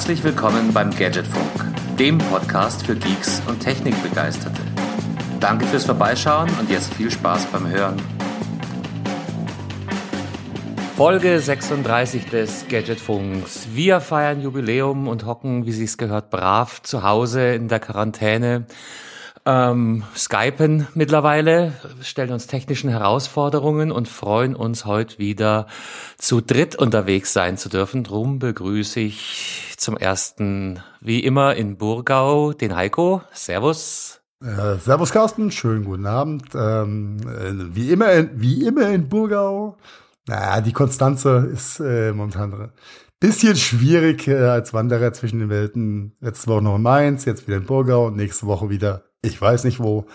Herzlich willkommen beim Gadgetfunk, dem Podcast für Geeks und Technikbegeisterte. Danke fürs Vorbeischauen und jetzt viel Spaß beim Hören. Folge 36 des Gadgetfunks. Wir feiern Jubiläum und hocken, wie sich's gehört, brav zu Hause in der Quarantäne ähm, skypen mittlerweile, stellen uns technischen Herausforderungen und freuen uns heute wieder zu dritt unterwegs sein zu dürfen. Drum begrüße ich zum ersten, wie immer in Burgau, den Heiko. Servus. Äh, servus Carsten, schönen guten Abend. Ähm, äh, wie immer, in, wie immer in Burgau. Naja, die Konstanze ist äh, momentan bisschen schwierig äh, als Wanderer zwischen den Welten. Letzte Woche noch in Mainz, jetzt wieder in Burgau und nächste Woche wieder ich weiß nicht, wo,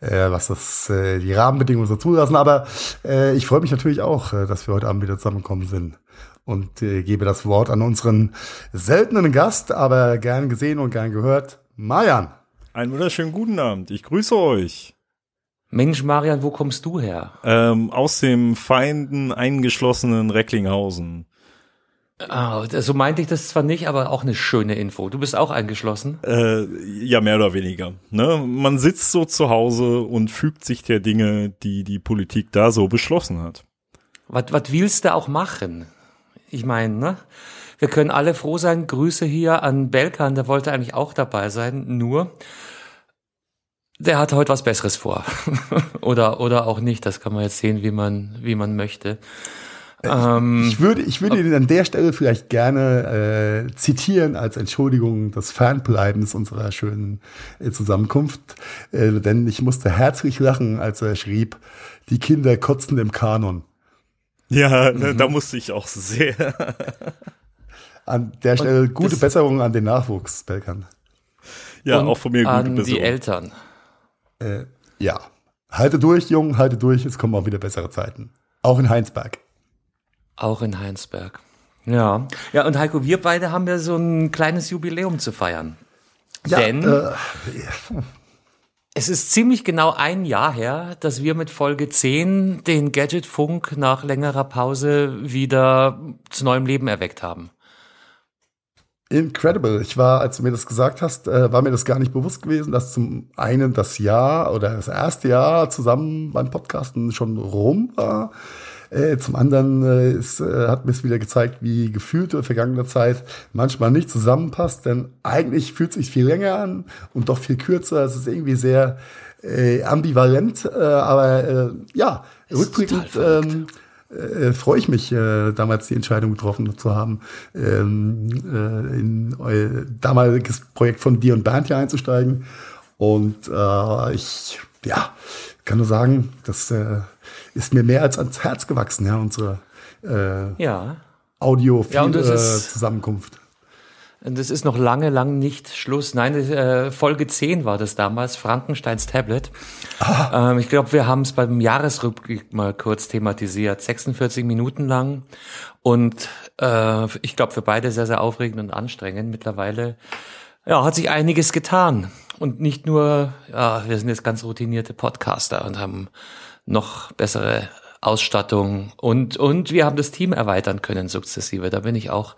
äh, was das äh, die Rahmenbedingungen so zulassen, aber äh, ich freue mich natürlich auch, äh, dass wir heute Abend wieder zusammengekommen sind und äh, gebe das Wort an unseren seltenen Gast, aber gern gesehen und gern gehört, Marian. Einen wunderschönen guten Abend. Ich grüße euch. Mensch, Marian, wo kommst du her? Ähm, aus dem Feinden eingeschlossenen Recklinghausen. Oh, so meinte ich das zwar nicht, aber auch eine schöne Info. Du bist auch eingeschlossen? Äh, ja, mehr oder weniger. Ne? Man sitzt so zu Hause und fügt sich der Dinge, die die Politik da so beschlossen hat. Was, was willst du auch machen? Ich meine, ne? Wir können alle froh sein. Grüße hier an Belkan, der wollte eigentlich auch dabei sein. Nur, der hat heute was Besseres vor. oder, oder auch nicht. Das kann man jetzt sehen, wie man, wie man möchte. Ähm, ich, würde, ich würde ihn an der Stelle vielleicht gerne äh, zitieren als Entschuldigung des Fernbleibens unserer schönen äh, Zusammenkunft, äh, denn ich musste herzlich lachen, als er schrieb, die Kinder kotzen im Kanon. Ja, mhm. da musste ich auch sehr. an der Stelle Und gute Besserung an den Nachwuchs, Belkan. Ja, Und auch von mir gute an Besserung. die Eltern. Äh, ja, halte durch, Jungen, halte durch, es kommen auch wieder bessere Zeiten. Auch in Heinsberg. Auch in Heinsberg. Ja. Ja, und Heiko, wir beide haben ja so ein kleines Jubiläum zu feiern. Ja, Denn äh, es ist ziemlich genau ein Jahr her, dass wir mit Folge 10 den Gadgetfunk nach längerer Pause wieder zu neuem Leben erweckt haben. Incredible. Ich war, als du mir das gesagt hast, äh, war mir das gar nicht bewusst gewesen, dass zum einen das Jahr oder das erste Jahr zusammen beim Podcasten schon rum war. Äh, zum anderen äh, ist, äh, hat mir es wieder gezeigt, wie gefühlte vergangene Zeit manchmal nicht zusammenpasst, denn eigentlich fühlt es sich viel länger an und doch viel kürzer. Es ist irgendwie sehr äh, ambivalent, äh, aber äh, ja, rückblickend ähm, äh, freue ich mich, äh, damals die Entscheidung getroffen zu haben, ähm, äh, in euer damaliges Projekt von dir und Bernd hier einzusteigen. Und äh, ich, ja, kann nur sagen, dass äh, ist mir mehr als ans Herz gewachsen, ja, unsere äh, ja. Audio-Zusammenkunft. Ja, und das ist noch lange, lang nicht Schluss. Nein, äh, Folge 10 war das damals, Frankensteins Tablet. Ah. Ähm, ich glaube, wir haben es beim Jahresrückblick mal kurz thematisiert. 46 Minuten lang. Und äh, ich glaube, für beide sehr, sehr aufregend und anstrengend. Mittlerweile ja, hat sich einiges getan. Und nicht nur, ja, wir sind jetzt ganz routinierte Podcaster und haben noch bessere Ausstattung und und wir haben das Team erweitern können sukzessive. Da bin ich auch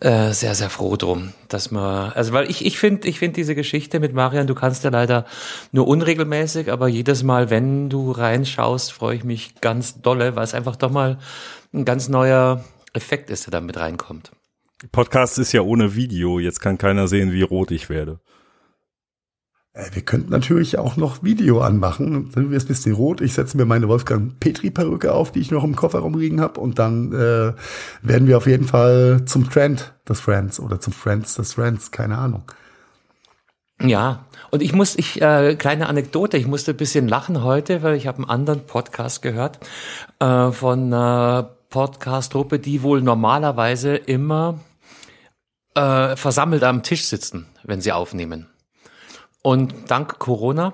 äh, sehr sehr froh drum, dass man also weil ich ich finde ich finde diese Geschichte mit Marian, du kannst ja leider nur unregelmäßig, aber jedes Mal, wenn du reinschaust, freue ich mich ganz dolle, weil es einfach doch mal ein ganz neuer Effekt ist, der da mit reinkommt. Podcast ist ja ohne Video, jetzt kann keiner sehen, wie rot ich werde. Äh, wir könnten natürlich auch noch Video anmachen. Dann wird es ein bisschen rot. Ich setze mir meine Wolfgang Petri-Perücke auf, die ich noch im Kofferraum liegen habe. Und dann äh, werden wir auf jeden Fall zum Trend des Friends oder zum Friends des Friends, keine Ahnung. Ja, und ich muss, ich, äh, kleine Anekdote, ich musste ein bisschen lachen heute, weil ich habe einen anderen Podcast gehört äh, von einer Podcast-Gruppe, die wohl normalerweise immer äh, versammelt am Tisch sitzen, wenn sie aufnehmen. Und dank Corona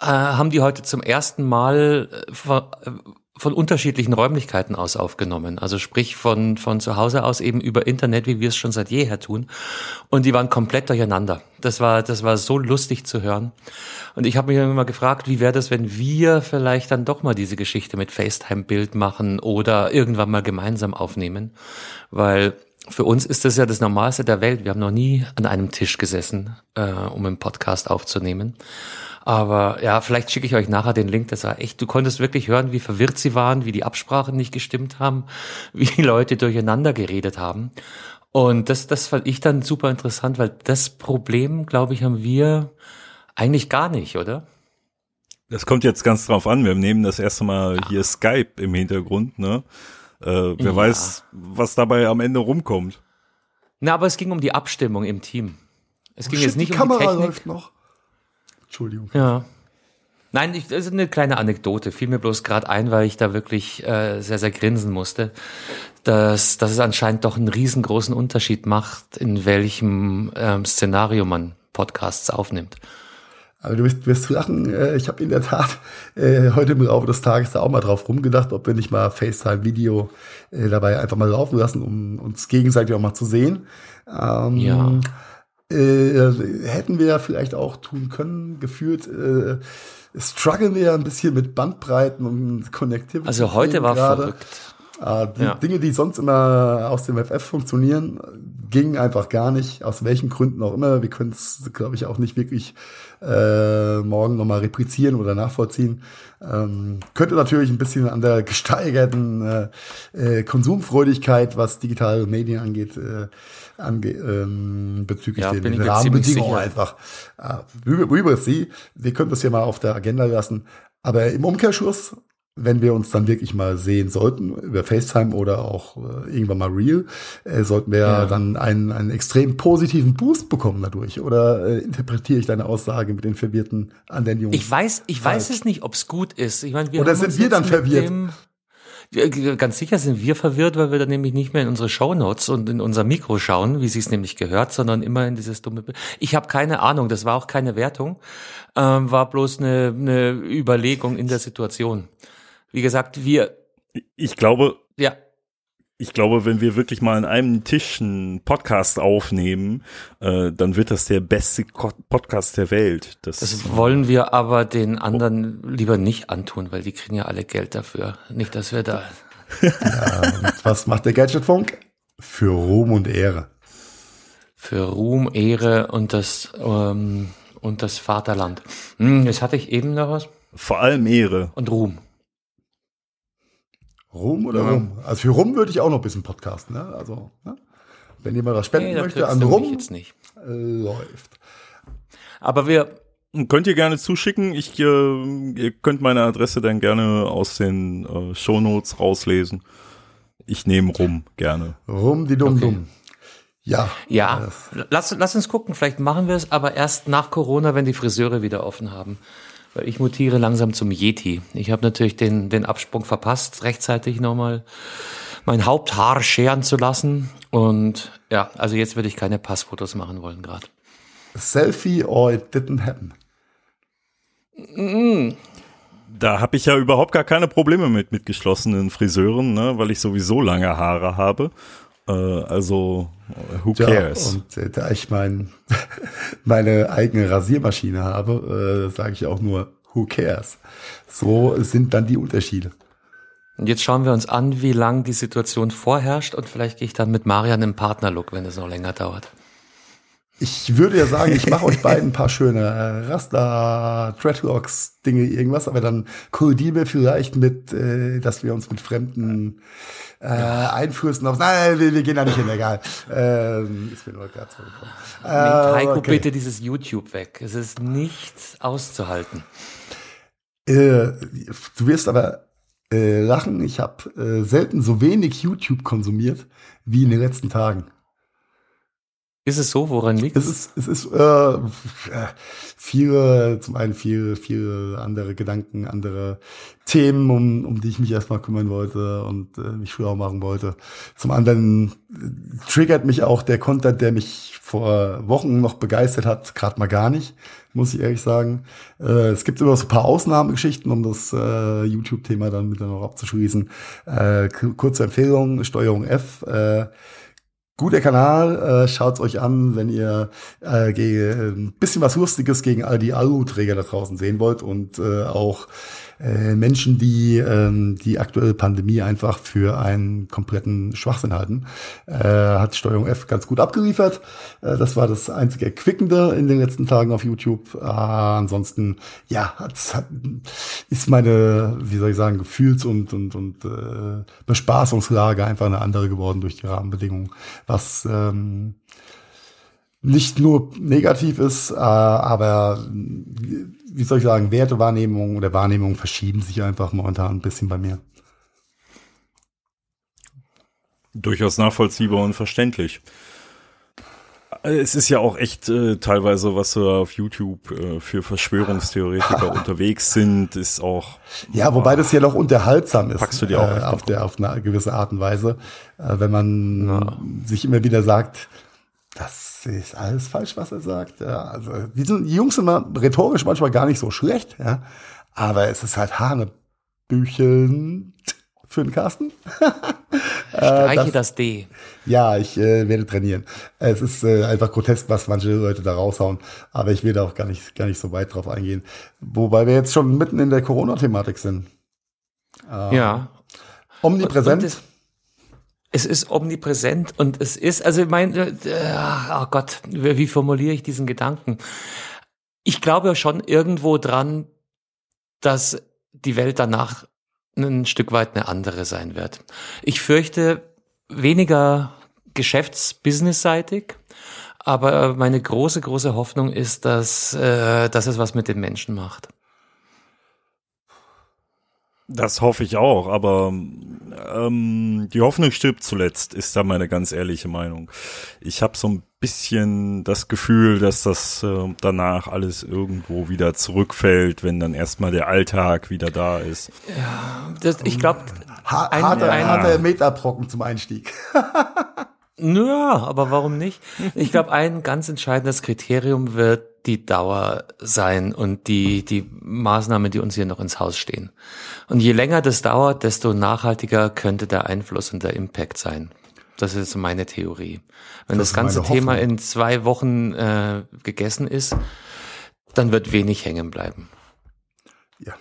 äh, haben die heute zum ersten Mal äh, von, äh, von unterschiedlichen Räumlichkeiten aus aufgenommen. Also sprich von, von zu Hause aus eben über Internet, wie wir es schon seit jeher tun. Und die waren komplett durcheinander. Das war, das war so lustig zu hören. Und ich habe mich immer gefragt, wie wäre das, wenn wir vielleicht dann doch mal diese Geschichte mit FaceTime-Bild machen oder irgendwann mal gemeinsam aufnehmen. Weil für uns ist das ja das Normalste der Welt. Wir haben noch nie an einem Tisch gesessen, äh, um einen Podcast aufzunehmen. Aber ja, vielleicht schicke ich euch nachher den Link. Das war echt, du konntest wirklich hören, wie verwirrt sie waren, wie die Absprachen nicht gestimmt haben, wie die Leute durcheinander geredet haben. Und das, das fand ich dann super interessant, weil das Problem, glaube ich, haben wir eigentlich gar nicht, oder? Das kommt jetzt ganz drauf an. Wir nehmen das erste Mal hier Skype im Hintergrund, ne? Äh, wer ja. weiß, was dabei am Ende rumkommt. Na, aber es ging um die Abstimmung im Team. Es oh, ging shit, jetzt nicht die um Kamera die Technik. läuft noch. Entschuldigung. Ja. Nein, ich, das ist eine kleine Anekdote. Fiel mir bloß gerade ein, weil ich da wirklich äh, sehr, sehr grinsen musste, dass, dass es anscheinend doch einen riesengroßen Unterschied macht, in welchem ähm, Szenario man Podcasts aufnimmt. Aber du wirst, wirst lachen, äh, ich habe in der Tat äh, heute im Laufe des Tages da auch mal drauf rumgedacht, ob wir nicht mal FaceTime-Video äh, dabei einfach mal laufen lassen, um uns gegenseitig auch mal zu sehen. Ähm, Ja. äh, hätten wir vielleicht auch tun können, gefühlt. Äh, strugglen wir ja ein bisschen mit Bandbreiten und Connectivity. Also heute war gerade. verrückt. Äh, die Ja. Dinge, die sonst immer aus dem FF funktionieren, gingen einfach gar nicht, aus welchen Gründen auch immer. Wir können es, glaube ich, auch nicht wirklich äh, morgen nochmal replizieren oder nachvollziehen. Ähm, könnte natürlich ein bisschen an der gesteigerten äh, äh, Konsumfreudigkeit, was digitale Medien angeht, äh, ange ähm, bezüglich Ja, den, Rahmenbedingungen einfach. Äh, wir, wir sie, wir können das hier mal auf der Agenda lassen. Aber im Umkehrschluss wenn wir uns dann wirklich mal sehen sollten, über FaceTime oder auch äh, irgendwann mal Real, äh, sollten wir Ja. dann einen, einen extrem positiven Boost bekommen dadurch. Oder äh, interpretiere ich deine Aussage mit den verwirrten anderen Jungs? Ich weiß, ich weiß es nicht, ob es gut ist. Ich meine, wir Oder sind wir dann verwirrt? Ganz sicher sind wir verwirrt, weil wir dann nämlich nicht mehr in unsere Shownotes und in unser Mikro schauen, wie sie es nämlich gehört, sondern immer in dieses dumme Bild. Ich habe keine Ahnung, das war auch keine Wertung, ähm, war bloß eine, eine Überlegung in der Situation. Wie gesagt, wir, Ich glaube, ja, ich glaube, wenn wir wirklich mal an einem Tisch einen Podcast aufnehmen, äh, dann wird das der beste Ko Podcast der Welt. Das, das wollen wir aber den anderen lieber nicht antun, weil die kriegen ja alle Geld dafür. Nicht, dass wir da. Und was macht der Gadgetfunk? Für Ruhm und Ehre. für Ruhm, Ehre und das ähm, und das Vaterland. Hm, jetzt hatte ich eben noch was vor allem Ehre. und Ruhm. Ruhm oder Ja. Rum? Also für Rum würde ich auch noch ein bisschen podcasten. Ne? Also, ne? wenn jemand was spenden Nee, möchte an Rum, jetzt nicht. läuft. Aber wir Könnt ihr gerne zuschicken. Ich, äh, ihr könnt meine Adresse dann gerne aus den äh, Shownotes rauslesen. Ich nehme rum, gerne. Rum, die dumm Okay. dumm. Ja. ja, lass, lass uns gucken, vielleicht machen wir es aber erst nach Corona, wenn die Friseure wieder offen haben. Weil ich mutiere langsam zum Yeti. Ich habe natürlich den, den Absprung verpasst, rechtzeitig nochmal mein Haupthaar scheren zu lassen. Und ja, also jetzt würde ich keine Passfotos machen wollen gerade. Selfie or it didn't happen. Da habe ich ja überhaupt gar keine Probleme mit mit geschlossenen Friseuren, ne, weil ich sowieso lange Haare habe. Äh, also äh, who Ja, cares? und äh, da ich mein, meine eigene Rasiermaschine habe, äh, sage ich auch nur, who cares? So sind dann die Unterschiede. Und jetzt schauen wir uns an, wie lang die Situation vorherrscht und vielleicht gehe ich dann mit Marian im Partnerlook, wenn es noch länger dauert. Ich würde ja sagen, ich mache euch beiden ein paar schöne äh, Rasta, Dreadlocks, Dinge, irgendwas, aber dann kollidieren wir vielleicht mit, äh, dass wir uns mit fremden äh, Einflüssen auf. Nein, wir, wir gehen da nicht hin, egal. Ähm, ist mir nur gerade so gekommen. Nehmt Heiko okay. bitte dieses YouTube weg. Es ist nicht auszuhalten. Äh, du wirst aber äh, lachen. Ich habe äh, selten so wenig YouTube konsumiert wie in den letzten Tagen. Ist es so? Woran liegt Es ist, es ist äh, viele, zum einen viele, viele andere Gedanken, andere Themen, um, um die ich mich erstmal kümmern wollte und äh, mich schlau machen wollte. Zum anderen äh, triggert mich auch der Content, der mich vor Wochen noch begeistert hat, gerade mal gar nicht, muss ich ehrlich sagen. Äh, es gibt immer so ein paar Ausnahmegeschichten, um das äh, YouTube-Thema dann mit dann noch abzuschließen. Äh, kurze Empfehlung, Steuerung F. Äh, Guter Kanal, äh, schaut's euch an, wenn ihr äh, gegen, ein bisschen was Lustiges gegen all die Aluträger da draußen sehen wollt und äh, auch äh, Menschen, die ähm, die aktuelle Pandemie einfach für einen kompletten Schwachsinn halten. Äh, hat Steuerung F ganz gut abgeliefert. Äh, das war das einzige Erquickende in den letzten Tagen auf YouTube. Äh, ansonsten, ja, hat, ist meine, wie soll ich sagen, Gefühls- und, und, und äh, Bespaßungslage einfach eine andere geworden durch die Rahmenbedingungen. Was ähm, nicht nur negativ ist, äh, aber wie soll ich sagen, Wertewahrnehmung oder Wahrnehmung verschieben sich einfach momentan ein bisschen bei mir. Durchaus nachvollziehbar und verständlich. Es ist ja auch echt äh, teilweise, was so auf YouTube äh, für Verschwörungstheoretiker unterwegs sind, ist auch. Ja, wobei das ja noch unterhaltsam ist. Packst du dir auch äh, auf, der, auf eine gewisse Art und Weise, äh, wenn man ja. sich immer wieder sagt, das ist alles falsch, was er sagt. Ja, also die, sind, die Jungs sind mal rhetorisch manchmal gar nicht so schlecht, ja, aber es ist halt Hanebücheln für den Carsten. Streiche das, das, D. Ja, ich äh, werde trainieren. Es ist äh, einfach grotesk, was manche Leute da raushauen, aber ich will da auch gar nicht, gar nicht so weit drauf eingehen. Wobei wir jetzt schon mitten in der Corona-Thematik sind. Ähm, ja. Omnipräsent. Und, und es ist omnipräsent und es ist, also mein, äh, oh Gott, wie formuliere ich diesen Gedanken? Ich glaube schon irgendwo dran, dass die Welt danach ein Stück weit eine andere sein wird. Ich fürchte weniger geschäfts-business-seitig, aber meine große, große Hoffnung ist, dass, äh, dass es was mit den Menschen macht. Das hoffe ich auch, aber ähm, die Hoffnung stirbt zuletzt, ist da meine ganz ehrliche Meinung. Ich habe so ein bisschen das Gefühl, dass das äh, danach alles irgendwo wieder zurückfällt, wenn dann erstmal der Alltag wieder da ist. Ja, das, ich glaube, ha harter, ein, harter Metabrocken zum Einstieg. Ja, aber warum nicht? Ich glaube, ein ganz entscheidendes Kriterium wird die Dauer sein und die, die Maßnahmen, die uns hier noch ins Haus stehen. Und je länger das dauert, desto nachhaltiger könnte der Einfluss und der Impact sein. Das ist meine Theorie. Wenn das, das ganze Thema in zwei Wochen äh, gegessen ist, dann wird wenig hängen bleiben. Ja,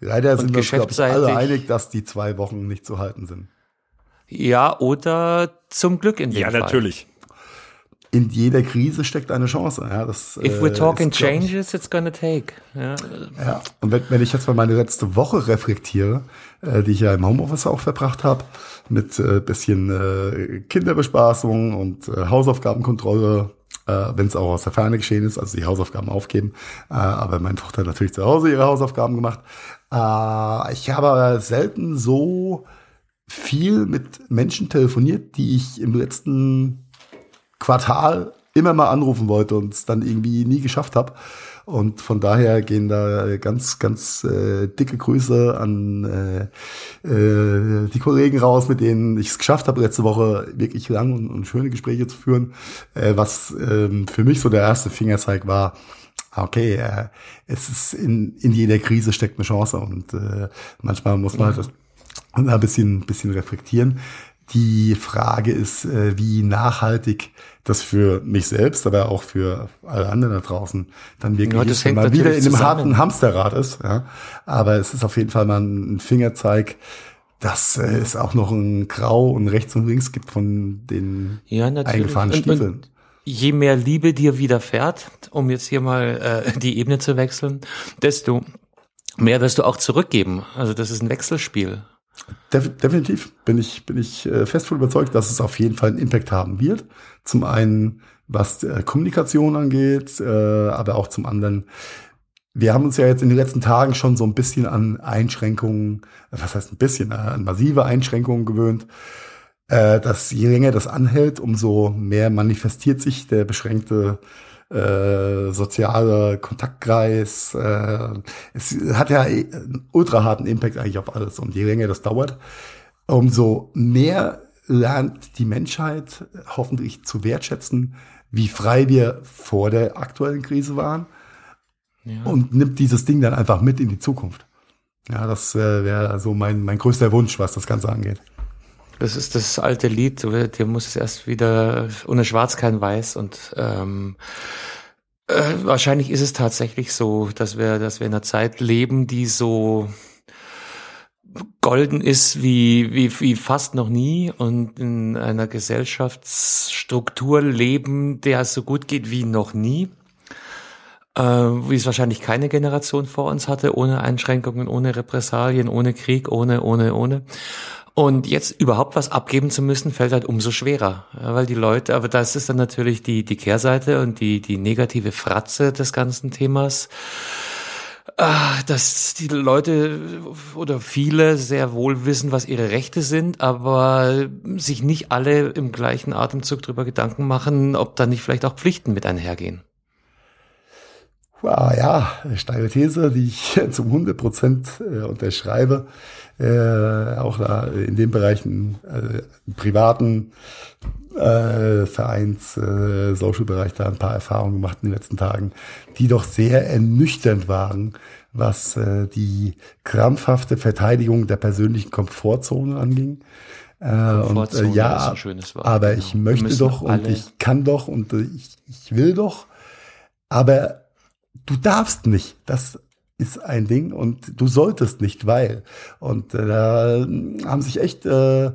leider sind wir uns alle einig, dass die zwei Wochen nicht zu halten sind. Ja, oder zum Glück in dem Ja, Fall. natürlich. In jeder Krise steckt eine Chance. Ja, das, If we're äh, talking ist, changes, it's gonna take. Ja. ja. Und wenn, wenn ich jetzt mal meine letzte Woche reflektiere, äh, die ich ja im Homeoffice auch verbracht habe, mit äh, bisschen äh, Kinderbespaßung und äh, Hausaufgabenkontrolle, äh, wenn es auch aus der Ferne geschehen ist, also die Hausaufgaben aufgeben. Äh, aber meine Tochter hat natürlich zu Hause ihre Hausaufgaben gemacht. Äh, ich habe selten so viel mit Menschen telefoniert, die ich im letzten Quartal immer mal anrufen wollte und es dann irgendwie nie geschafft habe. Und von daher gehen da ganz, ganz äh, dicke Grüße an äh, äh, die Kollegen raus, mit denen ich es geschafft habe, letzte Woche wirklich lang und, und schöne Gespräche zu führen. Äh, was ähm, für mich so der erste Fingerzeig war, okay, äh, es ist in, in jeder Krise steckt eine Chance und äh, manchmal muss man halt und ein bisschen, bisschen reflektieren. Die Frage ist, äh, wie nachhaltig das für mich selbst, aber auch für alle anderen da draußen dann wirklich ja, ist, wenn man wieder in einem harten Hamsterrad ist. Ja. Aber es ist auf jeden Fall mal ein Fingerzeig, dass äh, es auch noch ein Grau und rechts und links gibt von den ja, eingefahrenen Stiefeln. Und, je mehr Liebe dir widerfährt, um jetzt hier mal äh, die Ebene zu wechseln, desto mehr wirst du auch zurückgeben. Also das ist ein Wechselspiel. Definitiv bin ich, bin ich äh, fest von überzeugt, dass es auf jeden Fall einen Impact haben wird. Zum einen, was äh, Kommunikation angeht, äh, aber auch zum anderen, wir haben uns ja jetzt in den letzten Tagen schon so ein bisschen an Einschränkungen, was heißt ein bisschen, an massive Einschränkungen gewöhnt. Dass je länger das anhält, umso mehr manifestiert sich der beschränkte äh, sozialer Kontaktkreis. Äh, es hat ja einen ultra harten Impact eigentlich auf alles. Und je länger das dauert, umso mehr lernt die Menschheit hoffentlich zu wertschätzen, wie frei wir vor der aktuellen Krise waren ja. und nimmt dieses Ding dann einfach mit in die Zukunft. Ja, das äh, wäre so mein, mein größter Wunsch, was das Ganze angeht. Das ist das alte Lied, dir muss es erst wieder ohne Schwarz kein Weiß und ähm, äh, wahrscheinlich ist es tatsächlich so, dass wir, dass wir in einer Zeit leben, die so golden ist wie, wie, wie fast noch nie und in einer Gesellschaftsstruktur leben, der so gut geht wie noch nie. Äh, wie es wahrscheinlich keine Generation vor uns hatte, ohne Einschränkungen, ohne Repressalien, ohne Krieg, ohne, ohne, ohne. Und jetzt überhaupt was abgeben zu müssen, fällt halt umso schwerer, weil die Leute, aber das ist dann natürlich die, die Kehrseite und die, die negative Fratze des ganzen Themas Ah, dass die Leute oder viele sehr wohl wissen, was ihre Rechte sind, aber sich nicht alle im gleichen Atemzug darüber Gedanken machen, ob da nicht vielleicht auch Pflichten mit einhergehen. Wow, ja, steile These, die ich zum 100 Prozent äh, unterschreibe. Äh, auch da in den Bereichen äh, privaten äh, Vereins, äh, Social-Bereich da ein paar Erfahrungen gemacht in den letzten Tagen, die doch sehr ernüchternd waren, was äh, die krampfhafte Verteidigung der persönlichen Komfortzone anging. Äh, und äh, ja, aber genau. ich möchte doch und ich kann doch und ich, ich will doch, aber du darfst nicht. Das ist ein Ding und du solltest nicht, weil. Und äh, da haben sich echt äh,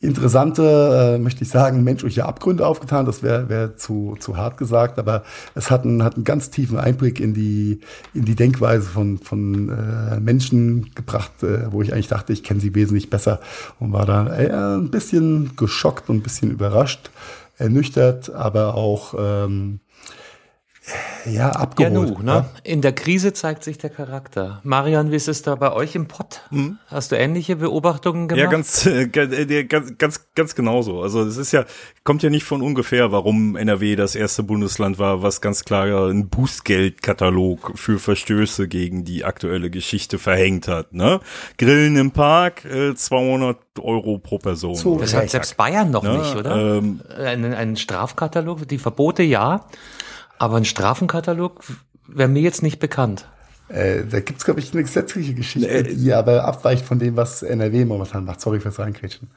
interessante, äh, möchte ich sagen, menschliche Abgründe aufgetan. Das wäre wär zu, zu hart gesagt, aber es hat einen, hat einen ganz tiefen Einblick in die, in die Denkweise von, von äh, Menschen gebracht, äh, wo ich eigentlich dachte, ich kenne sie wesentlich besser und war da äh, ein bisschen geschockt und ein bisschen überrascht, ernüchtert, aber auch ähm, ja, abgeholt. Ja, nu, ne? Ja. In der Krise zeigt sich der Charakter. Marian, wie ist es da bei euch im Pott? Hm? Hast du ähnliche Beobachtungen gemacht? Ja, ganz, äh, äh ganz, ganz, ganz genauso. Also es ist ja, kommt ja nicht von ungefähr, warum NRW das erste Bundesland war, was ganz klar ein Bußgeldkatalog für Verstöße gegen die aktuelle Geschichte verhängt hat. Ne? Grillen im Park, äh, 200 Euro pro Person. So, das hat selbst Bayern noch ne? nicht, oder? Ähm, ein, ein Strafkatalog, die Verbote ja. Aber ein Strafenkatalog wäre mir jetzt nicht bekannt. Äh, da gibt's glaube ich, eine gesetzliche Geschichte, nee, die aber abweicht von dem, was NRW momentan macht. Sorry fürs Reinkrätschen.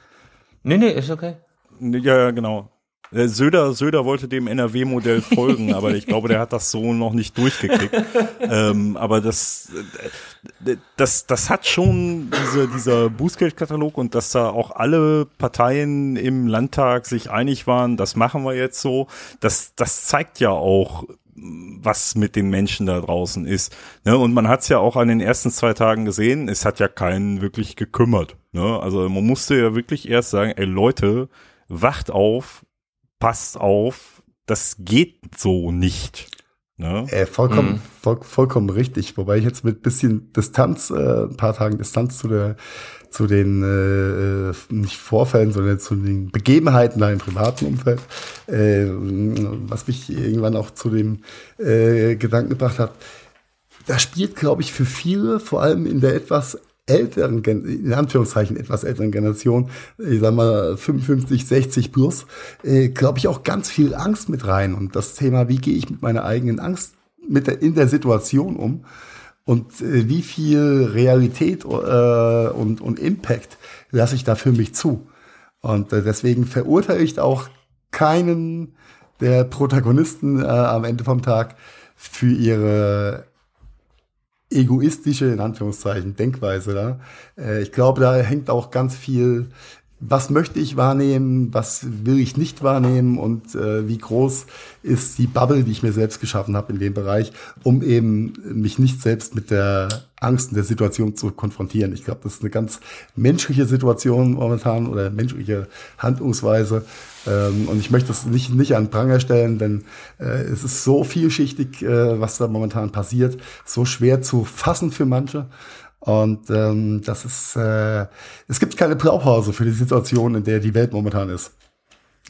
Nee, nee, ist okay. Ja, genau. Äh, Söder, Söder wollte dem NRW-Modell folgen, aber ich glaube, der hat das so noch nicht durchgekriegt. ähm, aber das, äh, das, das hat schon diese, dieser Bußgeldkatalog und dass da auch alle Parteien im Landtag sich einig waren, das machen wir jetzt so. Das, das zeigt ja auch, was mit den Menschen da draußen ist. Ne? Und man hat es ja auch an den ersten zwei Tagen gesehen, es hat ja keinen wirklich gekümmert. Ne? Also man musste ja wirklich erst sagen, ey Leute, wacht auf, passt auf, das geht so nicht. Ne? Äh, vollkommen, mhm. voll, vollkommen richtig. Wobei ich jetzt mit bisschen Distanz, äh, ein paar Tagen Distanz zu der, zu den äh, äh nicht Vorfällen, sondern zu den Begebenheiten da im privaten Umfeld, äh, was mich irgendwann auch zu dem äh, Gedanken gebracht hat. Da spielt, glaube ich, für viele, vor allem in der etwas älteren, in Anführungszeichen etwas älteren Generation, ich sag mal 55, 60 plus, äh, glaube ich auch ganz viel Angst mit rein. Und das Thema, wie gehe ich mit meiner eigenen Angst mit der, in der Situation um und äh, wie viel Realität äh, und, und Impact lasse ich da für mich zu. Und äh, deswegen verurteile ich auch keinen der Protagonisten äh, am Ende vom Tag für ihre egoistische, in Anführungszeichen, Denkweise da. Äh, ich glaube, da hängt auch ganz viel, was möchte ich wahrnehmen, was will ich nicht wahrnehmen und äh, wie groß ist die Bubble, die ich mir selbst geschaffen habe in dem Bereich, um eben mich nicht selbst mit der Angst in der Situation zu konfrontieren. Ich glaube, das ist eine ganz menschliche Situation momentan oder menschliche Handlungsweise. Ähm, und ich möchte es nicht, nicht an Pranger stellen, denn äh, es ist so vielschichtig, äh, was da momentan passiert, so schwer zu fassen für manche. Und ähm, das ist, äh, es gibt keine Blaupause für die Situation, in der die Welt momentan ist.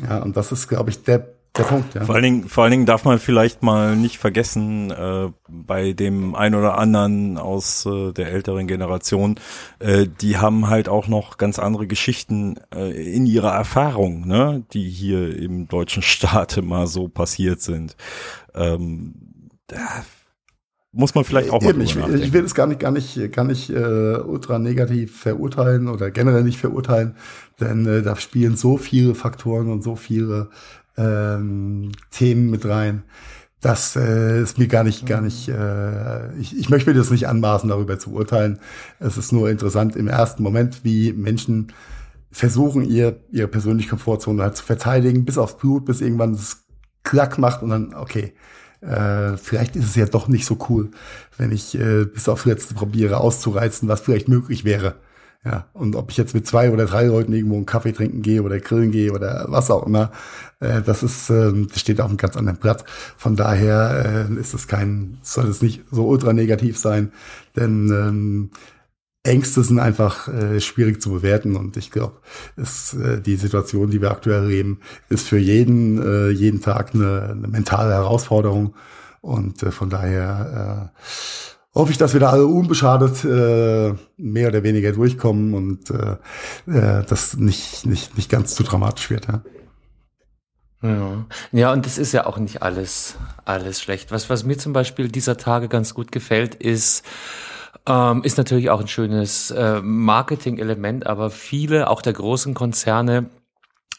Ja, und das ist, glaube ich, der der Punkt, ja. Vor allen Dingen, vor allen Dingen darf man vielleicht mal nicht vergessen, äh, bei dem ein oder anderen aus äh, der älteren Generation, äh, die haben halt auch noch ganz andere Geschichten äh, in ihrer Erfahrung, ne, die hier im deutschen Staate mal so passiert sind. Ähm, muss man vielleicht auch mal Eben, ich, ich will es gar nicht, gar nicht, gar nicht äh, ultra negativ verurteilen oder generell nicht verurteilen, denn äh, da spielen so viele Faktoren und so viele ähm, Themen mit rein. Das äh, ist mir gar nicht, gar nicht, äh, ich, ich möchte mir das nicht anmaßen, darüber zu urteilen. Es ist nur interessant im ersten Moment, wie Menschen versuchen, ihr, ihre persönliche Komfortzone halt zu verteidigen, bis aufs Blut, bis irgendwann es klack macht und dann, okay, äh, vielleicht ist es ja doch nicht so cool, wenn ich äh, bis auf letzte probiere auszureizen, was vielleicht möglich wäre. Ja, und ob ich jetzt mit zwei oder drei Leuten irgendwo einen Kaffee trinken gehe oder grillen gehe oder was auch immer, äh, das ist, äh, das steht auf einem ganz anderen Blatt. Von daher äh, ist es kein, soll es nicht so ultra negativ sein, denn ähm, Ängste sind einfach äh, schwierig zu bewerten und ich glaube, ist äh, die Situation, die wir aktuell erleben, ist für jeden äh, jeden Tag eine, eine mentale Herausforderung und äh, von daher äh, hoffe ich, dass wir da alle unbeschadet äh, mehr oder weniger durchkommen und äh, äh, das nicht, nicht, nicht ganz zu dramatisch wird. Ja. Ja. ja, und das ist ja auch nicht alles, alles schlecht. Was, was mir zum Beispiel dieser Tage ganz gut gefällt, ist, ähm, ist natürlich auch ein schönes äh, Marketing-Element, aber viele, auch der großen Konzerne,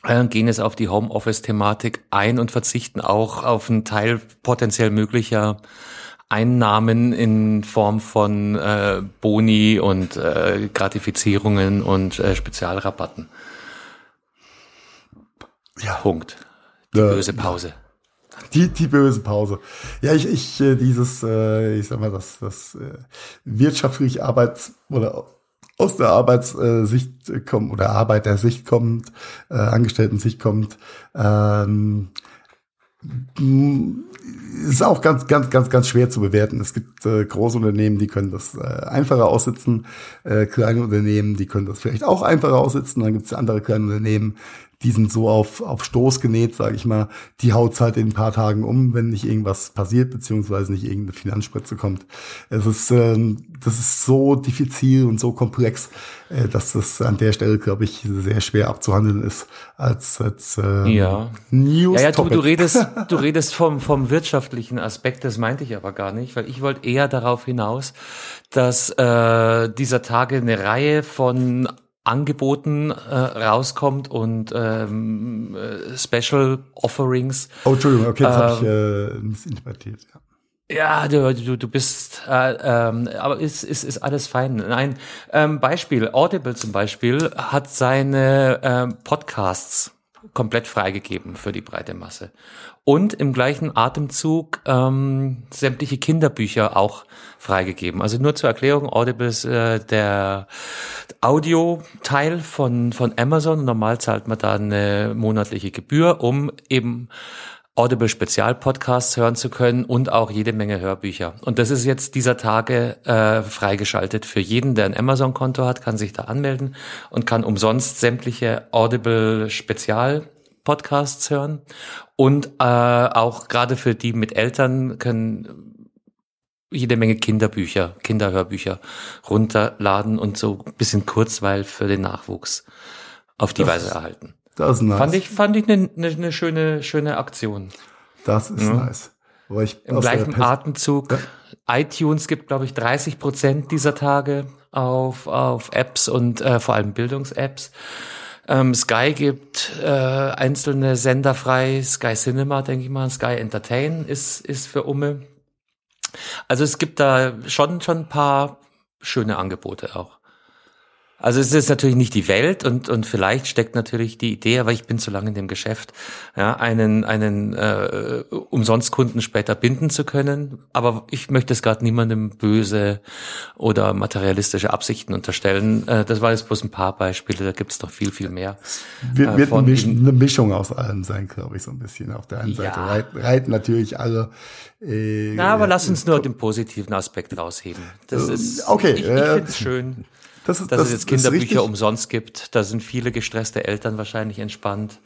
äh, gehen es auf die Homeoffice-Thematik ein und verzichten auch auf einen Teil potenziell möglicher Einnahmen in Form von äh, Boni und äh, Gratifizierungen und äh, Spezialrabatten. Ja. Punkt. Die äh, böse Pause. Die, die böse Pause. Ja, ich, ich äh, dieses, äh, ich sag mal, das, das äh, wirtschaftlich Arbeits- oder aus der Arbeitssicht kommt oder Arbeitersicht kommt, äh, Angestellten-Sicht kommt, ähm, ist auch ganz, ganz, ganz, ganz schwer zu bewerten. Es gibt äh, große Unternehmen, die können das äh, einfacher aussitzen, äh, kleine Unternehmen, die können das vielleicht auch einfacher aussitzen. Dann gibt es andere kleine Unternehmen, die sind so auf, auf Stoß genäht, sage ich mal, die haut's halt in ein paar Tagen um, wenn nicht irgendwas passiert, beziehungsweise nicht irgendeine Finanzspritze kommt. Es ist, ähm, das ist so diffizil und so komplex, äh, dass das an der Stelle, glaube ich, sehr schwer abzuhandeln ist als, als ähm, ja. News. Ja, ja du, du redest, du redest vom, vom wirtschaftlichen Aspekt, das meinte ich aber gar nicht, weil ich wollte eher darauf hinaus, dass äh, dieser Tage eine Reihe von Angeboten äh, rauskommt und ähm, äh, Special Offerings. Oh, Entschuldigung, okay, das ähm, habe ich äh, missinterpretiert, ja. Ja, du, du, du bist, äh, ähm, aber ist, ist, ist alles fein. Nein, ähm, Beispiel, Audible zum Beispiel hat seine ähm, Podcasts komplett freigegeben für die breite Masse. Und im gleichen Atemzug ähm, sämtliche Kinderbücher auch freigegeben. Also nur zur Erklärung, Audible ist äh, der Audio-Teil von, von Amazon. Normal zahlt man da eine monatliche Gebühr, um eben Audible Spezialpodcasts hören zu können und auch jede Menge Hörbücher. Und das ist jetzt dieser Tage äh, freigeschaltet für jeden, der ein Amazon-Konto hat, kann sich da anmelden und kann umsonst sämtliche Audible Spezial Podcasts hören. Und äh, auch gerade für die mit Eltern können jede Menge Kinderbücher, Kinderhörbücher runterladen und so ein bisschen Kurzweil für den Nachwuchs auf die das, Weise erhalten. Das ist nice. Fand ich, fand ich eine, eine, eine schöne, schöne Aktion. Das ist ja. nice. Ich Im gleichen Atemzug. Ja. iTunes gibt, glaube ich, 30 Prozent dieser Tage auf, auf Apps und äh, vor allem Bildungs-Apps. Ähm, Sky gibt äh, einzelne Sender frei, Sky Cinema, denke ich mal, Sky Entertain ist, ist für Umme. Also es gibt da schon, schon ein paar schöne Angebote auch. Also es ist natürlich nicht die Welt und, und vielleicht steckt natürlich die Idee, aber ich bin zu lange in dem Geschäft, ja, einen, einen äh, Umsonstkunden später binden zu können. Aber ich möchte es gerade niemandem böse oder materialistische Absichten unterstellen. Äh, das war jetzt bloß ein paar Beispiele, da gibt es noch viel, viel mehr. Wird, äh, wird eine, Mischung, eine, Mischung aus allem sein, glaube ich, so ein bisschen. Auf der einen Seite ja. reiten, reiten natürlich alle. Äh, Na, aber lass uns nur den positiven Aspekt rausheben. Das ähm, ist, okay, ich, ich äh, finde es schön. Das ist, dass das, es jetzt Kinderbücher umsonst gibt. Da sind viele gestresste Eltern wahrscheinlich entspannt.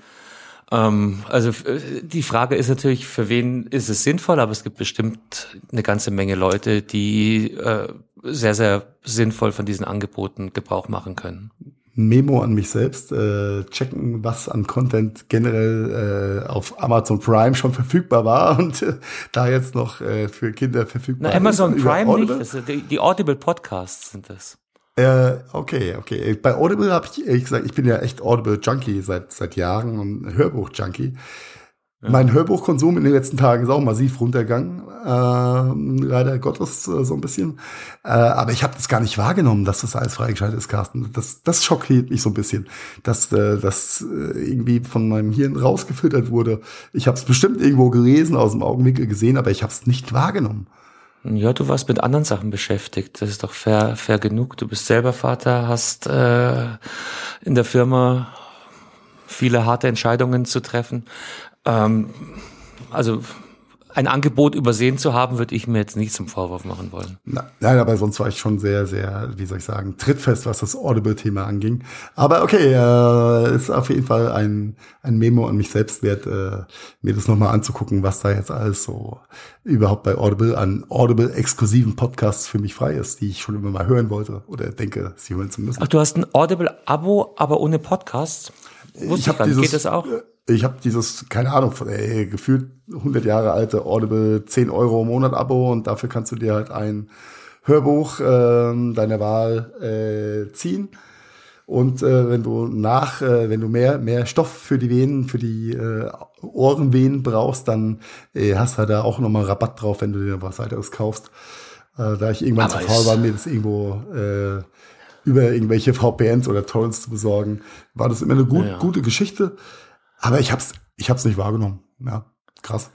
Ähm, also äh, die Frage ist natürlich, für wen ist es sinnvoll, aber es gibt bestimmt eine ganze Menge Leute, die äh, sehr, sehr sinnvoll von diesen Angeboten Gebrauch machen können. Memo an mich selbst, äh, checken, was an Content generell äh, auf Amazon Prime schon verfügbar war und äh, da jetzt noch äh, für Kinder verfügbar Na, Amazon ist. Prime Audible. nicht, das die, die Audible Podcasts sind das. Äh, okay, okay. Bei Audible habe ich ehrlich gesagt, ich bin ja echt Audible Junkie seit seit Jahren und Hörbuch Junkie. Ja. Mein Hörbuchkonsum in den letzten Tagen ist auch massiv runtergegangen, äh, leider Gottes äh, so ein bisschen. Äh, aber ich habe das gar nicht wahrgenommen, dass das alles freigeschaltet ist, Carsten. Das, das schockiert mich so ein bisschen, dass äh, das äh, irgendwie von meinem Hirn rausgefiltert wurde. Ich habe es bestimmt irgendwo gelesen, aus dem Augenwinkel gesehen, aber ich habe es nicht wahrgenommen. Ja, du warst mit anderen Sachen beschäftigt. Das ist doch fair, fair genug. Du bist selber Vater, hast äh, in der Firma viele harte Entscheidungen zu treffen. Ähm, also ein Angebot übersehen zu haben, würde ich mir jetzt nicht zum Vorwurf machen wollen. nein, aber sonst war ich schon sehr, sehr, wie soll ich sagen, trittfest, was das Audible-Thema anging. Aber okay, äh, ist auf jeden Fall ein, ein Memo an mich selbst wert, äh, mir das nochmal anzugucken, was da jetzt alles so überhaupt bei Audible an Audible-exklusiven Podcasts für mich frei ist, die ich schon immer mal hören wollte oder denke, sie hören zu müssen. Ach, du hast ein Audible-Abo, aber ohne Podcasts? Wusste ich habe dieses, Geht das auch? Äh, ich habe dieses, keine Ahnung, ey, gefühlt 100 Jahre alte Audible 10 Euro im Monat Abo und dafür kannst du dir halt ein Hörbuch äh, deiner Wahl äh, ziehen. Und äh, wenn du nach, äh, wenn du mehr mehr Stoff für die Venen, für die äh, Ohrenvenen brauchst, dann äh, hast du halt da auch nochmal Rabatt drauf, wenn du dir was weiteres kaufst. Äh, da ich irgendwann Aber zu faul war, mir das irgendwo äh, über irgendwelche VPNs oder Torrents zu besorgen, war das immer eine gut, ja. gute Geschichte. Aber ich hab's, ich hab's nicht wahrgenommen. Ja, krass.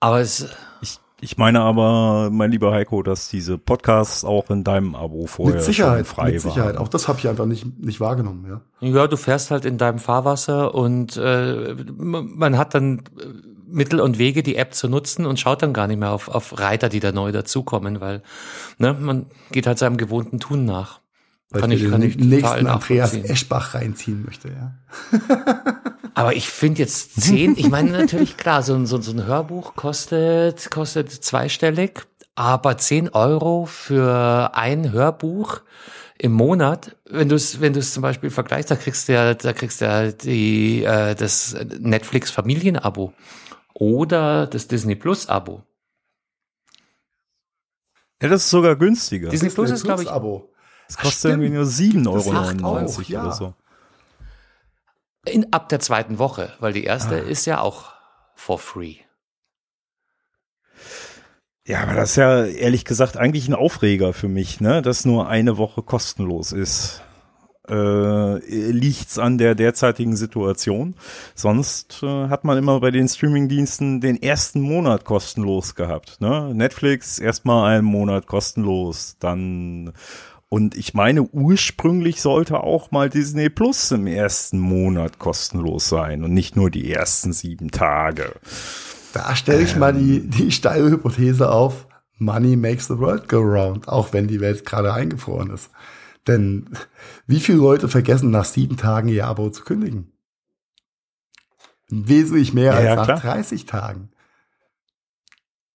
Aber es, ich, ich meine aber, mein lieber Heiko, dass diese Podcasts auch in deinem Abo vorher mit Sicherheit, frei mit Sicherheit. Waren. Auch das habe ich einfach nicht nicht wahrgenommen. Ja. Ja, du fährst halt in deinem Fahrwasser und äh, man hat dann Mittel und Wege, die App zu nutzen und schaut dann gar nicht mehr auf, auf Reiter, die da neu dazukommen, weil ne, man geht halt seinem gewohnten Tun nach. Weil kann ich, ich kann ich nächsten Andreas Eschbach reinziehen möchte, ja. Aber ich finde jetzt zehn, ich meine natürlich klar, so ein, so, so ein Hörbuch kostet, kostet zweistellig, aber zehn Euro für ein Hörbuch im Monat, wenn du es, wenn du es zum Beispiel vergleichst, da kriegst du ja, da kriegst du ja die, äh, das Netflix Familienabo oder das Disney Plus Abo. Ja, das ist sogar günstiger. Disney Plus ist, glaube ich, Abo. Das kostet irgendwie nur 7,99 Euro ja. oder so. In, ab der zweiten Woche, weil die erste ah. ist ja auch for free. Ja, aber das ist ja ehrlich gesagt eigentlich ein Aufreger für mich, ne, dass nur eine Woche kostenlos ist. Äh, liegt's an der derzeitigen Situation. Sonst äh, hat man immer bei den Streamingdiensten den ersten Monat kostenlos gehabt. Ne? Netflix erstmal einen Monat kostenlos, dann und ich meine, ursprünglich sollte auch mal Disney Plus im ersten Monat kostenlos sein und nicht nur die ersten sieben Tage. Da stelle ich ähm, mal die, ähm. die steile Hypothese auf, Money makes the world go round, auch wenn die Welt gerade eingefroren ist. Denn wie viele Leute vergessen nach sieben Tagen ihr Abo zu kündigen? Wesentlich mehr ja, als nach klar. 30 Tagen.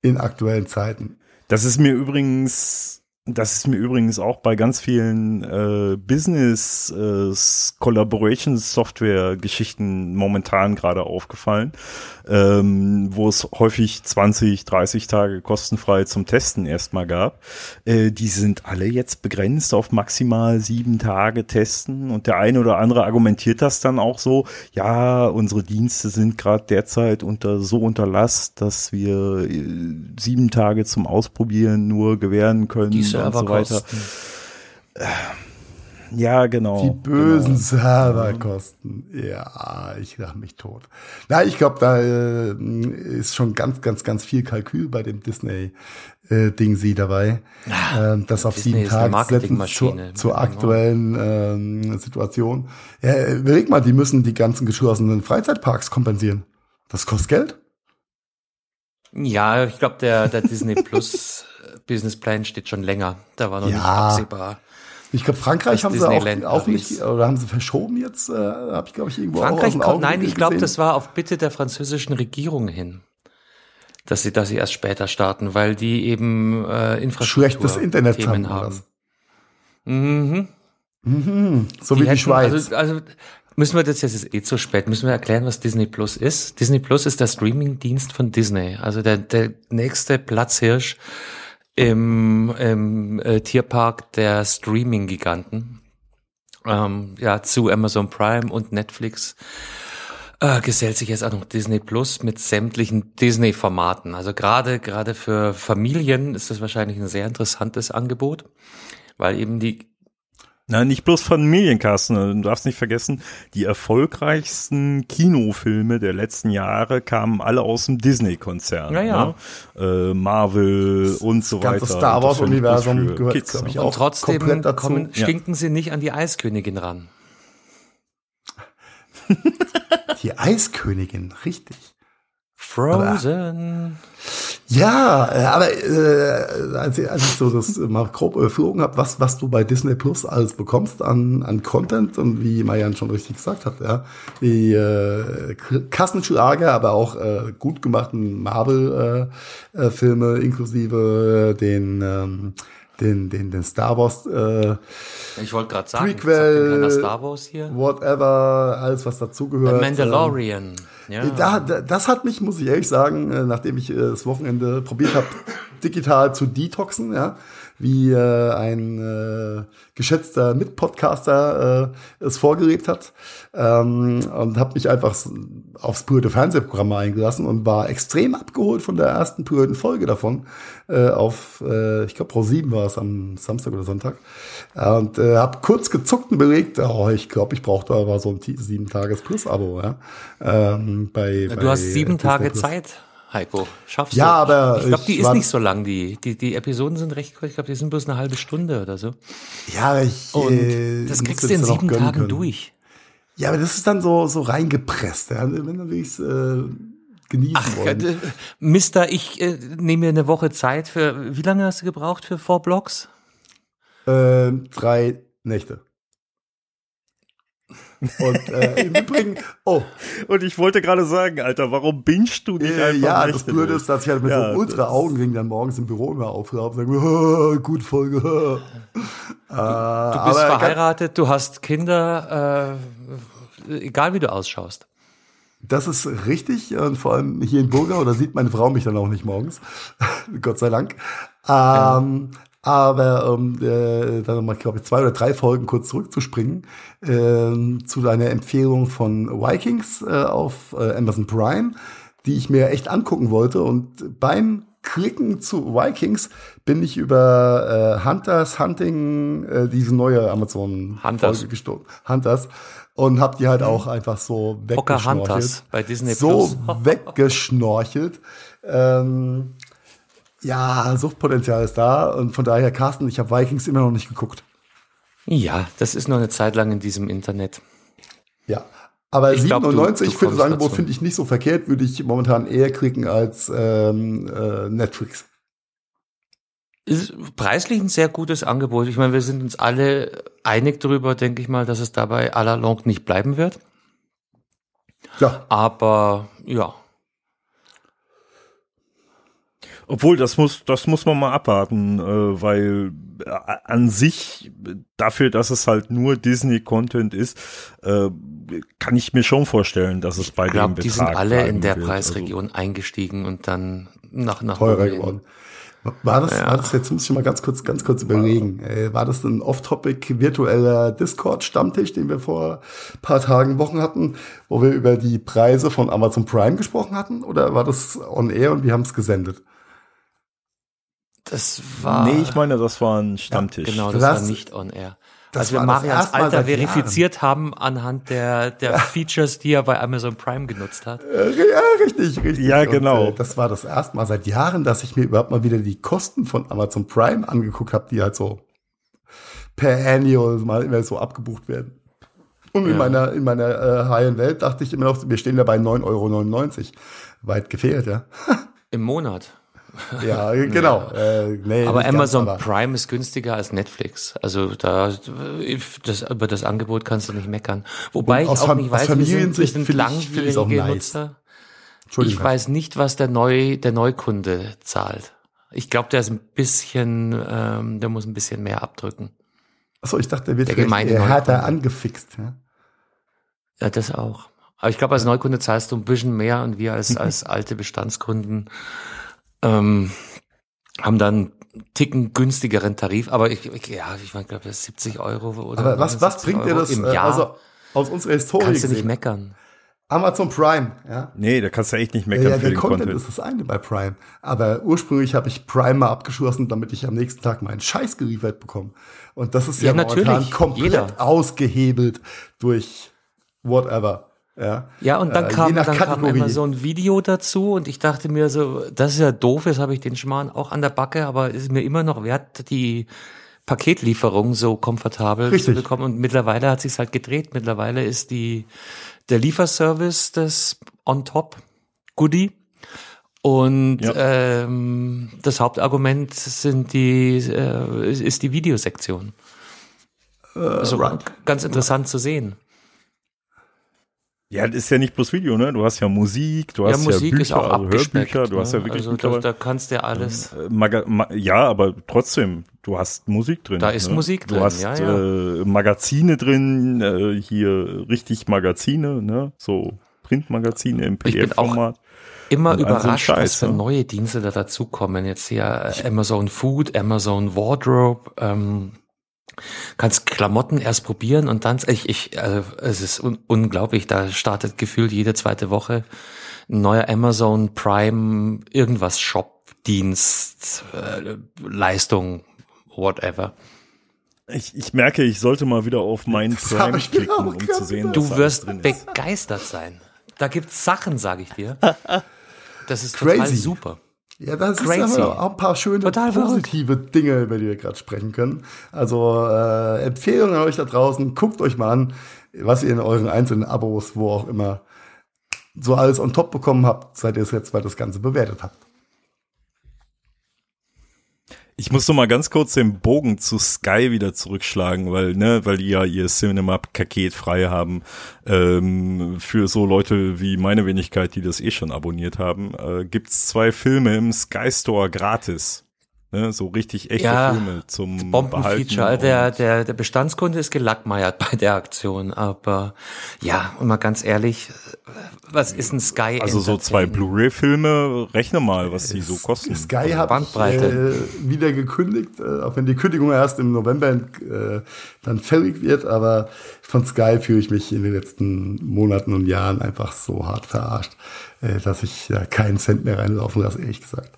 In aktuellen Zeiten. Das ist mir übrigens das ist mir übrigens auch bei ganz vielen äh, Business äh, Collaboration Software Geschichten momentan gerade aufgefallen, ähm, wo es häufig 20, 30 Tage kostenfrei zum Testen erstmal gab. Äh, die sind alle jetzt begrenzt auf maximal sieben Tage testen und der eine oder andere argumentiert das dann auch so, ja, unsere Dienste sind gerade derzeit unter so unter Last, dass wir äh, sieben Tage zum Ausprobieren nur gewähren können und so weiter. Ja, genau. Die bösen genau. Serverkosten. Ja, ich lache mich tot. Na, ich glaube, da äh, ist schon ganz, ganz, ganz viel Kalkül bei dem Disney äh, sie dabei, ja, äh, das auf Disney sieben Tage zur, zur aktuellen ähm, Situation. Ja, überleg mal, die müssen die ganzen geschlossenen Freizeitparks kompensieren. Das kostet Geld. Ja, ich glaube, der, der Disney Plus Businessplan steht schon länger. Da war noch ja. nicht absehbar. Ich glaube, Frankreich haben Disneyland sie auch, auch nicht, oder haben sie verschoben jetzt, äh, habe ich glaube ich irgendwo Frankreich auch Nein, ich glaube, das war auf Bitte der französischen Regierung hin, dass sie, dass sie erst später starten, weil die eben äh, Infrastruktur Schlechtes Internet Themen haben. Mhm. Mhm, so Die wie die hätten- Schweiz. Also, also müssen wir das jetzt ist eh zu spät, müssen wir erklären, was Disney Plus ist. Disney Plus ist der Streaming-Dienst von Disney, also der, der nächste Platzhirsch im, im äh, Tierpark der Streaming-Giganten. Ähm, ja, zu Amazon Prime und Netflix äh, gesellt sich jetzt auch noch Disney Plus mit sämtlichen Disney-Formaten. Also gerade gerade für Familien ist das wahrscheinlich ein sehr interessantes Angebot, weil eben die Na, nicht bloß Familienkasten. Du darfst nicht vergessen, die erfolgreichsten Kinofilme der letzten Jahre kamen alle aus dem Disney-Konzern. Ja, ja. Ne? Äh, Marvel und so ganze weiter. Star Und das Wars Universum für gehört, Kids, ich, ne? auch Und trotzdem komplett dazu. kommen, Ja. stinken sie nicht an die Eiskönigin ran. Die Eiskönigin, richtig. Frozen. Ja, äh, aber äh, als, ich, als ich so das mal grob überflogen habe, was, was du bei Disney Plus alles bekommst an, an Content und wie Marian schon richtig gesagt hat, ja, die äh, Kassenschlager, aber auch äh, gut gemachten Marvel-Filme äh, äh, Filme inklusive den, ähm, den, den, den Star Wars äh, Ich wollte gerade sagen, Prequel. Star Wars hier? whatever, alles was The dazugehört. ähm, Mandalorian. Ja. Da, da, das hat mich, muss ich ehrlich sagen, äh, nachdem ich äh, das Wochenende probiert habe, digital zu detoxen, ja, wie äh, ein äh, geschätzter Mitpodcaster äh, es vorgelebt hat, ähm, und habe mich einfach aufs pure Fernsehprogramm eingelassen und war extrem abgeholt von der ersten pure Folge davon äh, auf, äh, ich glaube, Pro 7 war es am Samstag oder Sonntag. Und äh, habe kurz gezuckt und belegt, oh, ich glaube, ich brauche da aber so ein sieben Tages Plus-Abo, ja. Ähm, bei, du bei hast sieben Tage Plus. Zeit, Heiko. Schaffst Ja, du. aber ich glaube, die ist nicht so lang. Die, die, die Episoden sind recht kurz. Ich glaube, die sind bloß eine halbe Stunde oder so. Ja, ich Und äh, das kriegst du in sieben Tagen können. durch. Ja, aber das ist dann so so reingepresst, ja. wenn dann will ich's äh, genießen Ach, wollen. äh, Mister, ich äh, nehme mir eine Woche Zeit für. Wie lange hast du gebraucht für Four Blocks? Äh, drei Nächte. Und äh, im Übrigen, oh, Und ich wollte gerade sagen, Alter, warum bingst du nicht äh, einfach ja, das Blöde ist, dass ich halt mit Ja, so ultra Augenringen dann morgens im Büro immer auflaufe und sage, gut Folge. äh, Du bist aber verheiratet, du hast Kinder, äh, egal wie du ausschaust. Das ist richtig und vor allem hier in Burgau, da sieht meine Frau mich dann auch nicht morgens, Gott sei Dank. Ähm, aber um äh, dann nochmal, glaube ich, zwei oder drei Folgen kurz zurückzuspringen ähm, zu deiner Empfehlung von Vikings äh, auf äh, Amazon Prime, die ich mir echt angucken wollte und beim Klicken zu Vikings bin ich über äh, Hunters Hunting, äh, diese neue Amazon Hunters. Folge gestoßen. Hunters und hab die halt auch einfach so weggeschnorchelt. Pocahontas bei Disney so weggeschnorchelt. Ähm, ja, Suchtpotenzial ist da und von daher, Carsten, ich habe Vikings immer noch nicht geguckt. Ja, das ist noch eine Zeit lang in diesem Internet. Ja. Aber Ich glaub, du- 97 du für das Angebot finde ich nicht so verkehrt, würde ich momentan eher klicken als ähm, äh, Netflix. Ist preislich ein sehr gutes Angebot. Ich meine, wir sind uns alle einig darüber, denke ich mal, dass es dabei à la longue nicht bleiben wird. Ja, Aber ja, Obwohl, das muss, das muss man mal abwarten, äh, weil äh, an sich, dafür, dass es halt nur Disney-Content ist, äh, kann ich mir schon vorstellen, dass es bei ich dem glaube, Betrag die sind alle in der wird. Preisregion eingestiegen und dann nach nach teurer geworden. War das, war das, jetzt muss ich mal ganz kurz, ganz kurz überlegen. Äh, war das ein off-topic virtueller Discord-Stammtisch, den wir vor paar Tagen, Wochen hatten, wo wir über die Preise von Amazon Prime gesprochen hatten? Oder war das on air und wir haben es gesendet? Das war Nee, ich meine, das war ein Stammtisch. genau, Du das war nicht on air. das Als wir Marians Alter verifiziert haben anhand der der Features, die er bei Amazon Prime genutzt hat. Ja, richtig, richtig. Ja, genau. Und, äh, das war das erste Mal seit Jahren, dass ich mir überhaupt mal wieder die Kosten von Amazon Prime angeguckt habe, die halt so per Annual mal immer so abgebucht werden. Und in Ja. meiner, in meiner äh, heilen Welt dachte ich immer noch, wir stehen da bei 9,99 Euro. Weit gefehlt, ja. Im Monat. Ja, genau. Äh, nee, Aber nicht ganz, Amazon aber- Prime ist günstiger als Netflix. Also da das, über das Angebot kannst du nicht meckern. Wobei ich auch Fam- nicht weiß, wir sind, wir Familiensicht sind finde ich- nice. Nutzer. Ich weiß nicht, was der Neu, der Neukunde zahlt. Ich glaube, der ist ein bisschen, ähm, der muss ein bisschen mehr abdrücken. Achso, ich dachte, der wird Der gemeine eher härter angefixt. Ja? Ja, das auch. Aber ich glaube, als Neukunde zahlst du ein bisschen mehr und wir als, als alte Bestandskunden ähm, haben dann einen Ticken günstigeren Tarif. Aber ich, ich ja, ich meine, glaube, das ist 70 Euro oder Aber was, was 79 bringt dir das? im äh, Jahr? Also aus unserer Historie kannst du nicht gesehen. meckern. Amazon Prime, ja. Nee, da kannst du echt nicht Ja, meckern ja, für der den Content, Content. ist das eine bei Prime. Aber ursprünglich habe ich Prime mal abgeschlossen, damit ich am nächsten Tag meinen Scheiß geliefert bekomme. Und das ist ja, Ja, momentan natürlich. komplett Jeder. ausgehebelt durch whatever. Ja, Ja, und dann Äh, kam, dann kam Kategorie. immer so ein Video dazu und ich dachte mir so, das ist ja doof, jetzt habe ich den Schmarrn auch an der Backe, aber es ist mir immer noch wert, die Paketlieferung so komfortabel Richtig. zu bekommen. Und mittlerweile hat sich's halt gedreht. Mittlerweile ist die, der Lieferservice das on top Goodie. Und Ja. ähm, das Hauptargument sind die, äh, ist die Videosektion. also right. ganz interessant zu sehen. Ja, das ist ja nicht bloß Video, ne? Du hast ja Musik, du Ja, hast Musik ja Bücher, ist auch also. Hörbücher, du hast ja ne? wirklich also da, da kannst du ja alles. Äh, Maga ma ja, aber trotzdem, du hast Musik drin. Da ist ne? Musik du drin, hast ja, ja. Äh, Magazine drin, äh, hier richtig Magazine, ne? So Printmagazine im PDF-Format. Immer überrascht, Scheiß, was für ne? neue Dienste da dazukommen. Jetzt hier äh, Amazon Food, Amazon Wardrobe. Ähm, kannst Klamotten erst probieren und dann, ich, ich, also es ist un unglaublich. Da startet gefühlt jede zweite Woche ein neuer Amazon Prime irgendwas Shop Dienst äh, Leistung whatever. Ich, ich merke, ich sollte mal wieder auf meinen Prime klicken, auch um zu sehen, was Du da wirst alles drin ist. begeistert sein. Da gibt's Sachen, sage ich dir. Das ist total Crazy. super. Ja, das Crazy. ist aber auch ein paar schöne positive Dinge, über die wir gerade sprechen können. Also äh, Empfehlungen an euch da draußen, guckt euch mal an, was ihr in euren einzelnen Abos, wo auch immer, so alles on top bekommen habt, seit ihr es jetzt mal das Ganze bewertet habt. Ich muss noch mal ganz kurz den Bogen zu Sky wieder zurückschlagen, weil ne, weil die ja ihr Cinema-Paket frei haben ähm, für so Leute wie meine Wenigkeit, die das eh schon abonniert haben, äh, gibt's zwei Filme im Sky Store gratis. Ne, so richtig echte Ja, Filme zum Bombenfeature. Behalten Der, der, der Bestandskunde ist gelackmeiert bei der Aktion. Aber ja, und mal ganz ehrlich, was ist ein Sky? also so zwei? Blu-ray-Filme, rechne mal, was die so kosten. Sky hat Bandbreite. äh, wieder gekündigt, äh, auch wenn die Kündigung erst im November äh, dann fällig wird, aber von Sky fühle ich mich in den letzten Monaten und Jahren einfach so hart verarscht, äh, dass ich ja keinen Cent mehr reinlaufen lasse, ehrlich gesagt.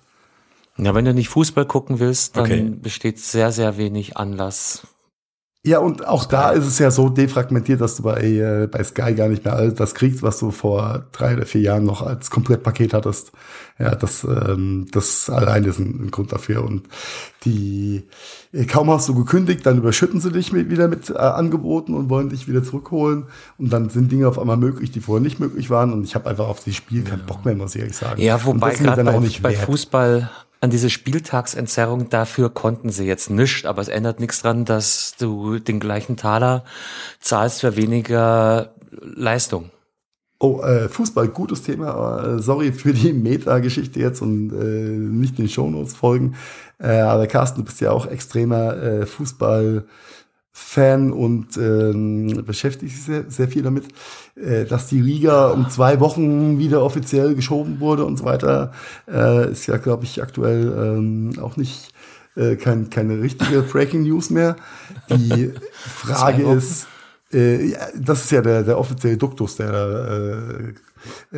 Ja, wenn du nicht Fußball gucken willst, dann Okay. besteht sehr, sehr wenig Anlass. Ja, und auch da ist es ja so defragmentiert, dass du bei, äh, bei Sky gar nicht mehr alles das kriegst, was du vor drei oder vier Jahren noch als Komplettpaket hattest. Ja, das, ähm, das allein ist ein, ein Grund dafür. Und die, äh, kaum hast du gekündigt, dann überschütten sie dich mit, wieder mit äh, Angeboten und wollen dich wieder zurückholen. Und dann sind Dinge auf einmal möglich, die vorher nicht möglich waren. Und ich habe einfach auf das Spiel keinen Bock mehr, muss ich ehrlich sagen. Ja, wobei gerade dann bei, auch nicht bei. Fußball an diese Spieltagsentzerrung, dafür konnten sie jetzt nichts, aber es ändert nichts dran, dass du den gleichen Taler zahlst für weniger Leistung. Oh, äh, Fußball, gutes Thema. aber, Äh, sorry für die Meta-Geschichte jetzt und äh, nicht den Shownotes folgen. Äh, aber Carsten, du bist ja auch extremer äh, Fußball-Fan und ähm, beschäftigst dich sehr, sehr viel damit, äh, dass die Liga um zwei Wochen wieder offiziell geschoben wurde und so weiter. Äh, ist ja, glaube ich, aktuell ähm, auch nicht äh, kein, keine richtige Breaking News mehr. Die Frage ist, äh, ja, das ist ja der, der offizielle Duktus, der äh, äh,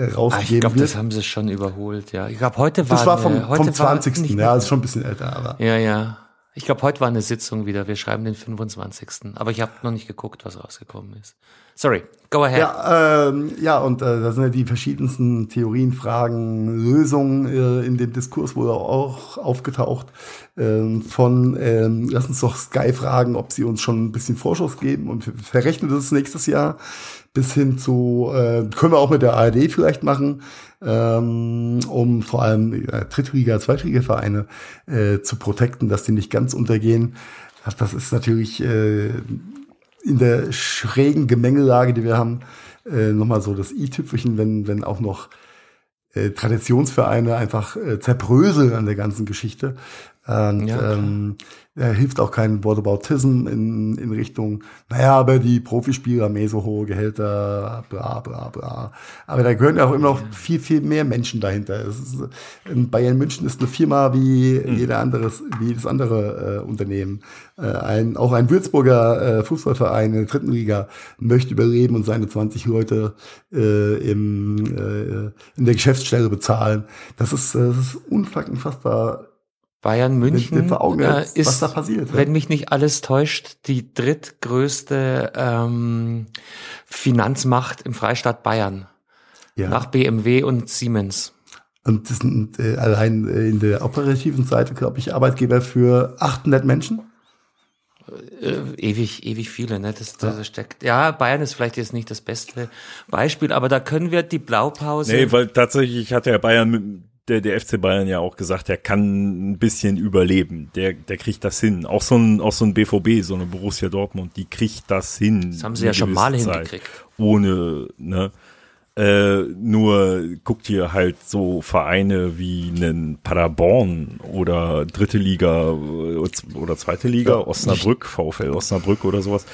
Ah, ich rausgegeben glaube, wird. das haben sie schon überholt, ja. Ich glaube, heute war, Das war vom, vom war 20. nicht Ja, ist schon ein bisschen älter, aber. Ja, ja. Ich glaube, heute war eine Sitzung wieder. Wir schreiben den 25. Aber ich habe noch nicht geguckt, was rausgekommen ist. Sorry, go ahead. Ja, ähm, ja, und äh, da sind ja die verschiedensten Theorien, Fragen, Lösungen äh, in dem Diskurs wohl auch aufgetaucht. Ähm, von, ähm, lass uns doch Sky fragen, ob sie uns schon ein bisschen Vorschuss geben und verrechnet es nächstes Jahr. Bis hin zu, äh, können wir auch mit der ARD vielleicht machen, ähm, um vor allem äh, Drittliga-, Zweitliga-Vereine äh, zu protecten, dass die nicht ganz untergehen. Das ist natürlich äh, in der schrägen Gemengelage, die wir haben, äh, nochmal so das i-Tüpfelchen, wenn, wenn auch noch äh, Traditionsvereine einfach äh, zerbröseln an der ganzen Geschichte. Und ja, ähm, er hilft auch kein Whataboutism in, in Richtung, naja, aber die Profispieler haben eh so hohe Gehälter, bla bla bla. Aber da gehören ja auch immer noch viel, viel mehr Menschen dahinter. Ist, Bayern München ist eine Firma wie mhm. jeder anderes, wie jedes andere äh, Unternehmen. Äh, ein, auch ein Würzburger äh, Fußballverein in der dritten Liga möchte überleben und seine 20 Leute äh, im, äh, in der Geschäftsstelle bezahlen. Das ist, das ist unfassbar Bayern München äh, ist, passiert, wenn mich nicht alles täuscht, die drittgrößte ähm, Finanzmacht im Freistaat Bayern. Ja. Nach BMW und Siemens. Und das sind äh, allein äh, in der operativen Seite, glaube ich, Arbeitgeber für 800 Menschen. Äh, ewig, ewig viele, ne? Das, das ja. steckt. Ja, Bayern ist vielleicht jetzt nicht das beste Beispiel, aber da können wir die Blaupause. Nee, weil tatsächlich hat ja Bayern der, der FC Bayern ja auch gesagt, der kann ein bisschen überleben. Der, der kriegt das hin. Auch so ein, auch so ein BVB, so eine Borussia Dortmund, die kriegt das hin. Das haben sie ja schon mal Zeit, hingekriegt. Ohne, ne? Äh, nur guckt hier halt so Vereine wie einen Paderborn oder dritte Liga äh, oder zweite Liga, Osnabrück, VfL Osnabrück oder sowas.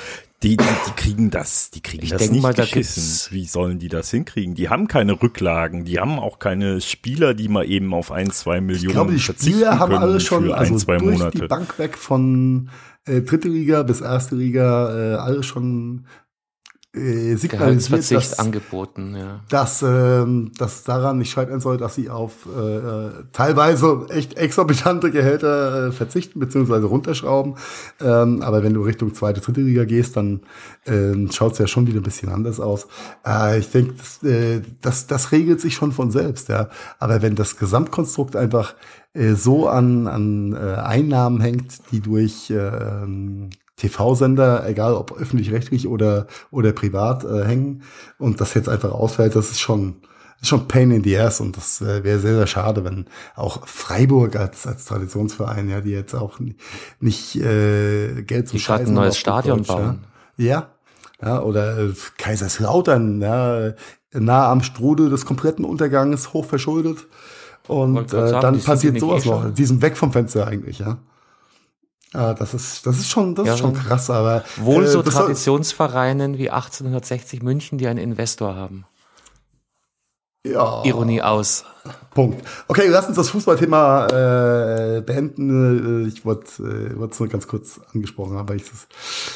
Die, die, die kriegen das, die kriegen ich das nicht mal, geschissen. Da Wie sollen die das hinkriegen? Die haben keine Rücklagen, die haben auch keine Spieler, die mal eben auf ein, zwei Millionen ich glaube, die Spieler haben alle schon ein, also zwei durch Monate. die Bank weg von äh, dritte Liga bis erste Liga, äh, alle schon äh, signalisiert, dass, angeboten, ja. dass, ähm, dass daran nicht scheitern soll, dass sie auf äh, teilweise echt exorbitante Gehälter äh, verzichten bzw. runterschrauben. Ähm, aber wenn du Richtung zweite, dritte Liga gehst, dann ähm, schaut es ja schon wieder ein bisschen anders aus. Äh, ich denke, das, äh, das, das regelt sich schon von selbst. Ja. Aber wenn das Gesamtkonstrukt einfach äh, so an, an äh, Einnahmen hängt, die durch äh, TV-Sender, egal ob öffentlich-rechtlich oder, oder privat, äh, hängen und das jetzt einfach ausfällt, das ist schon, ist schon Pain in the ass und das äh, wäre sehr, sehr schade, wenn auch Freiburg als, als Traditionsverein, ja, die jetzt auch nicht äh, Geld zum Die Scheißen ein neues Stadion Deutsch, bauen. Ja. ja, ja oder äh, Kaiserslautern, ja, nah am Strudel des kompletten Untergangs, hoch verschuldet. Und äh, sagen, dann passiert sowas eh noch. Die sind weg vom Fenster eigentlich, ja. Ah, das ist, das ist schon, das ja, ist schon krass, aber. Wohl äh, so Traditionsvereinen wie 1860 München, die einen Investor haben. Ja. Ironie aus. Punkt. Okay, lass uns das Fußballthema äh, beenden. Äh, ich wollte äh, es nur ganz kurz angesprochen haben, weil ich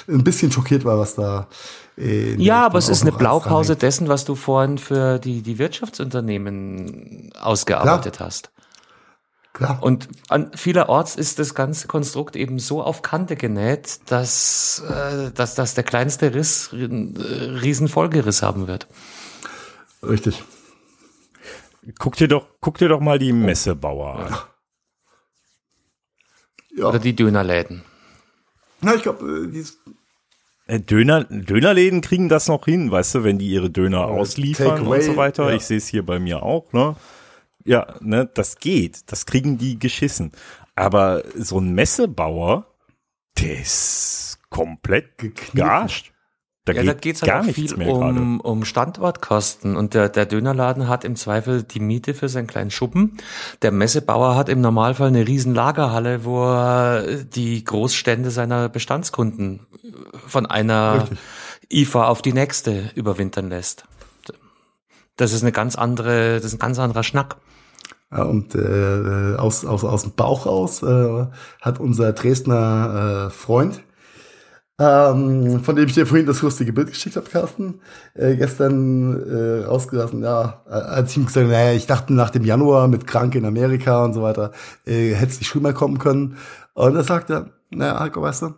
ein bisschen schockiert war, was da. Äh, ja, aber es ist eine Blaupause dessen, was du vorhin für die, die Wirtschaftsunternehmen ausgearbeitet Klar. hast. Klar. Und an vielerorts ist das ganze Konstrukt eben so auf Kante genäht, dass, äh, dass, dass der kleinste Riss äh, riesen Folgeriss haben wird. Richtig. Guck dir doch, guck dir doch mal die Messebauer an. Ja. Oder die Dönerläden. Na, ich glaube, die äh, Döner, Dönerläden kriegen das noch hin, weißt du, wenn die ihre Döner ausliefern und so weiter. Ja. Ich sehe es hier bei mir auch, ne? Ja, ne, das geht. Das kriegen die geschissen. Aber so ein Messebauer, der ist komplett gearscht. Da ja, geht da geht's halt gar auch viel um, um Standortkosten und der, der Dönerladen hat im Zweifel die Miete für seinen kleinen Schuppen. Der Messebauer hat im Normalfall eine riesen Lagerhalle, wo er die Großstände seiner Bestandskunden von einer Richtig. IFA auf die nächste überwintern lässt. Das ist eine ganz andere, das ist ein ganz anderer Schnack. Ja, und äh, aus, aus, aus dem Bauch raus äh, hat unser Dresdner äh, Freund, ähm, von dem ich dir vorhin das lustige Bild geschickt habe, Carsten, äh, gestern äh, rausgelassen, ja, als ich ihm gesagt habe, naja, ich dachte nach dem Januar mit Krank in Amerika und so weiter, äh, hätte es nicht schon mal kommen können. Und er sagte, naja, Heiko, weißt du,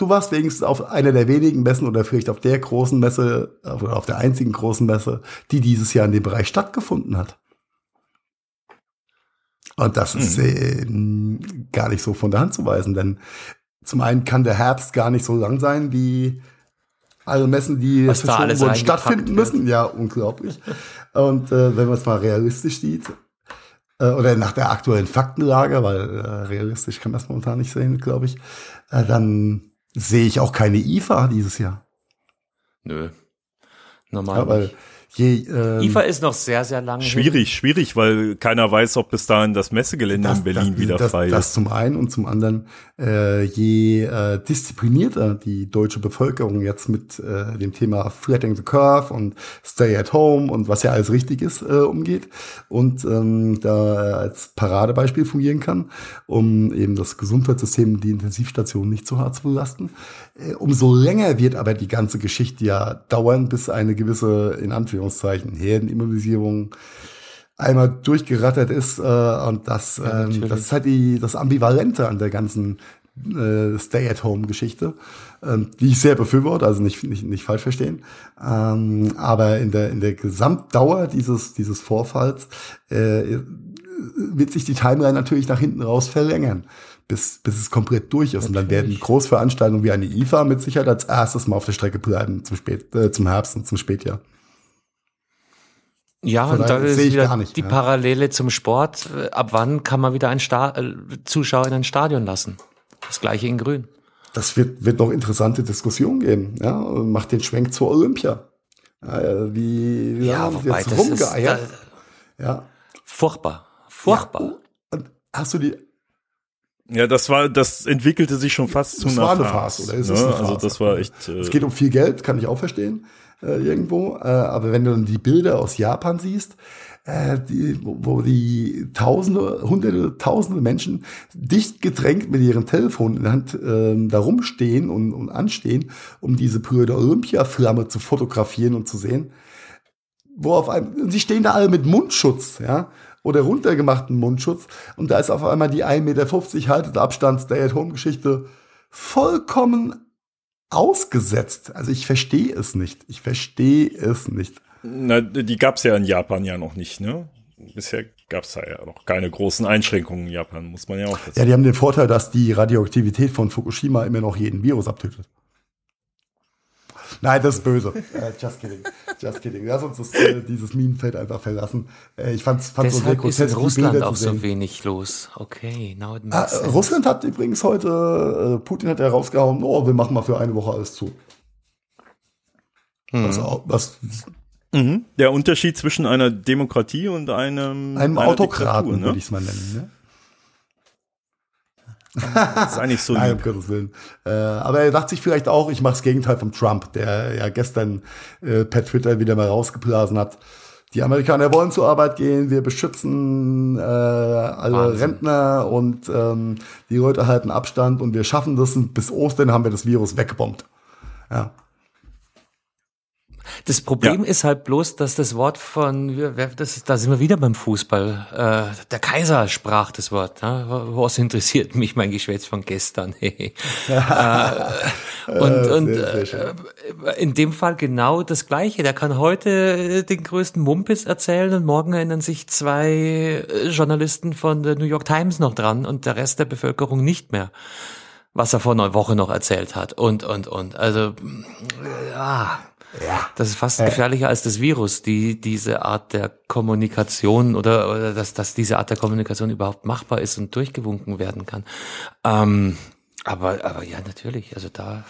du warst wenigstens auf einer der wenigen Messen oder vielleicht auf der großen Messe oder auf der einzigen großen Messe, die dieses Jahr in dem Bereich stattgefunden hat. Und das ist äh, gar nicht so von der Hand zu weisen, denn zum einen kann der Herbst gar nicht so lang sein wie alle Messen, die wurden, stattfinden müssen. Ja, unglaublich. Und äh, wenn man es mal realistisch sieht, äh, oder nach der aktuellen Faktenlage, weil äh, realistisch kann man es momentan nicht sehen, glaube ich, äh, dann sehe ich auch keine IFA dieses Jahr. Nö. Normal. Ja, weil Je, ähm, IFA ist noch sehr, sehr lang. Schwierig, hin. schwierig, weil keiner weiß, ob bis dahin das Messegelände das, in Berlin das, wieder das, frei ist. Das zum einen und zum anderen, äh, je äh, disziplinierter die deutsche Bevölkerung jetzt mit äh, dem Thema Flattening the Curve und Stay at Home und was ja alles richtig ist, äh, umgeht und ähm, da als Paradebeispiel fungieren kann, um eben das Gesundheitssystem, die Intensivstation nicht zu hart zu belasten. Äh, umso länger wird aber die ganze Geschichte ja dauern, bis eine gewisse, in Anführungszeichen, Anführungszeichen, Herdenimmunisierung einmal durchgerattert ist. Äh, und das, ja, ähm, das ist halt die, das Ambivalente an der ganzen äh, Stay-at-Home-Geschichte, ähm, die ich sehr befürworte, also nicht, nicht, nicht falsch verstehen. Ähm, aber in der, in der Gesamtdauer dieses, dieses Vorfalls äh, wird sich die Timeline natürlich nach hinten raus verlängern bis, bis es komplett durch ist. Natürlich. Und dann werden Großveranstaltungen wie eine IFA mit Sicherheit als erstes mal auf der Strecke bleiben zum, Spät, äh, zum Herbst und zum Spätjahr. Ja, und da ist wieder nicht, die ja. Parallele zum Sport. Ab wann kann man wieder einen Sta äh, Zuschauer in ein Stadion lassen? Das gleiche in Grün. Das wird, wird noch interessante Diskussionen geben. Ja, macht den Schwenk zur Olympia. Ja, wie, wie ja, haben jetzt rumgeeiert? Ist, da, ja. Furchtbar. Furchtbar. Ja, hast du die ja, das war, das entwickelte sich schon fast das zu einer war eine Farce, oder ist ne? es eine Farce? Also das war echt. Äh, es geht um viel Geld, kann ich auch verstehen äh, irgendwo. Äh, aber wenn du dann die Bilder aus Japan siehst, äh, die, wo, die Tausende, Hunderte, Tausende Menschen dicht gedrängt mit ihrem Telefon in der Hand äh, da rumstehen und, und anstehen, um diese Brüder Olympia-Flamme zu fotografieren und zu sehen. Wo auf einem, sie stehen da alle mit Mundschutz, ja, oder runtergemachten Mundschutz. Und da ist auf einmal die 1,50 Meter haltet Abstand Stay-at-Home-Geschichte vollkommen ausgesetzt. Also ich verstehe es nicht. Ich verstehe es nicht. Na, die gab es ja in Japan ja noch nicht, ne? Bisher gab es da ja noch keine großen Einschränkungen in Japan, muss man ja auch dazu Ja, die haben den Vorteil, dass die Radioaktivität von Fukushima immer noch jeden Virus abtötet. Nein, das ist böse. Uh, just kidding. Just kidding. Lass uns das, äh, dieses Minenfeld einfach verlassen. Äh, ich fand es so sehr grotesk, ist in Russland auch so wenig los. Okay, now it makes ah, Russland hat übrigens heute, äh, Putin hat ja rausgehauen, oh, wir machen mal für eine Woche alles zu. Hm. Also, was, mhm. Der Unterschied zwischen einer Demokratie und einem, einem Autokraten, ne? würde ich es mal nennen. Ne? Das ist eigentlich so Nein, um Gottes Willen. Äh, aber er dachte sich vielleicht auch, ich mache das Gegenteil vom Trump, der ja gestern äh, per Twitter wieder mal rausgeblasen hat. Die Amerikaner wollen zur Arbeit gehen, wir beschützen äh, alle Wahnsinn. Rentner und ähm, die Leute halten Abstand und wir schaffen das und bis Ostern haben wir das Virus weggebombt. Ja. Das Problem ja. ist halt bloß, dass das Wort von, das, da sind wir wieder beim Fußball. Äh, der Kaiser sprach das Wort. Ne? Was interessiert mich mein Geschwätz von gestern? äh, und und äh, in dem Fall genau das Gleiche. Der kann heute den größten Mumpis erzählen und morgen erinnern sich zwei Journalisten von der New York Times noch dran und der Rest der Bevölkerung nicht mehr was er vor einer Woche noch erzählt hat und und und also ja ja. Das ist fast gefährlicher als das Virus, die diese Art der Kommunikation oder, oder dass, dass diese Art der Kommunikation überhaupt machbar ist und durchgewunken werden kann. Ähm, aber, aber ja, natürlich. Also da.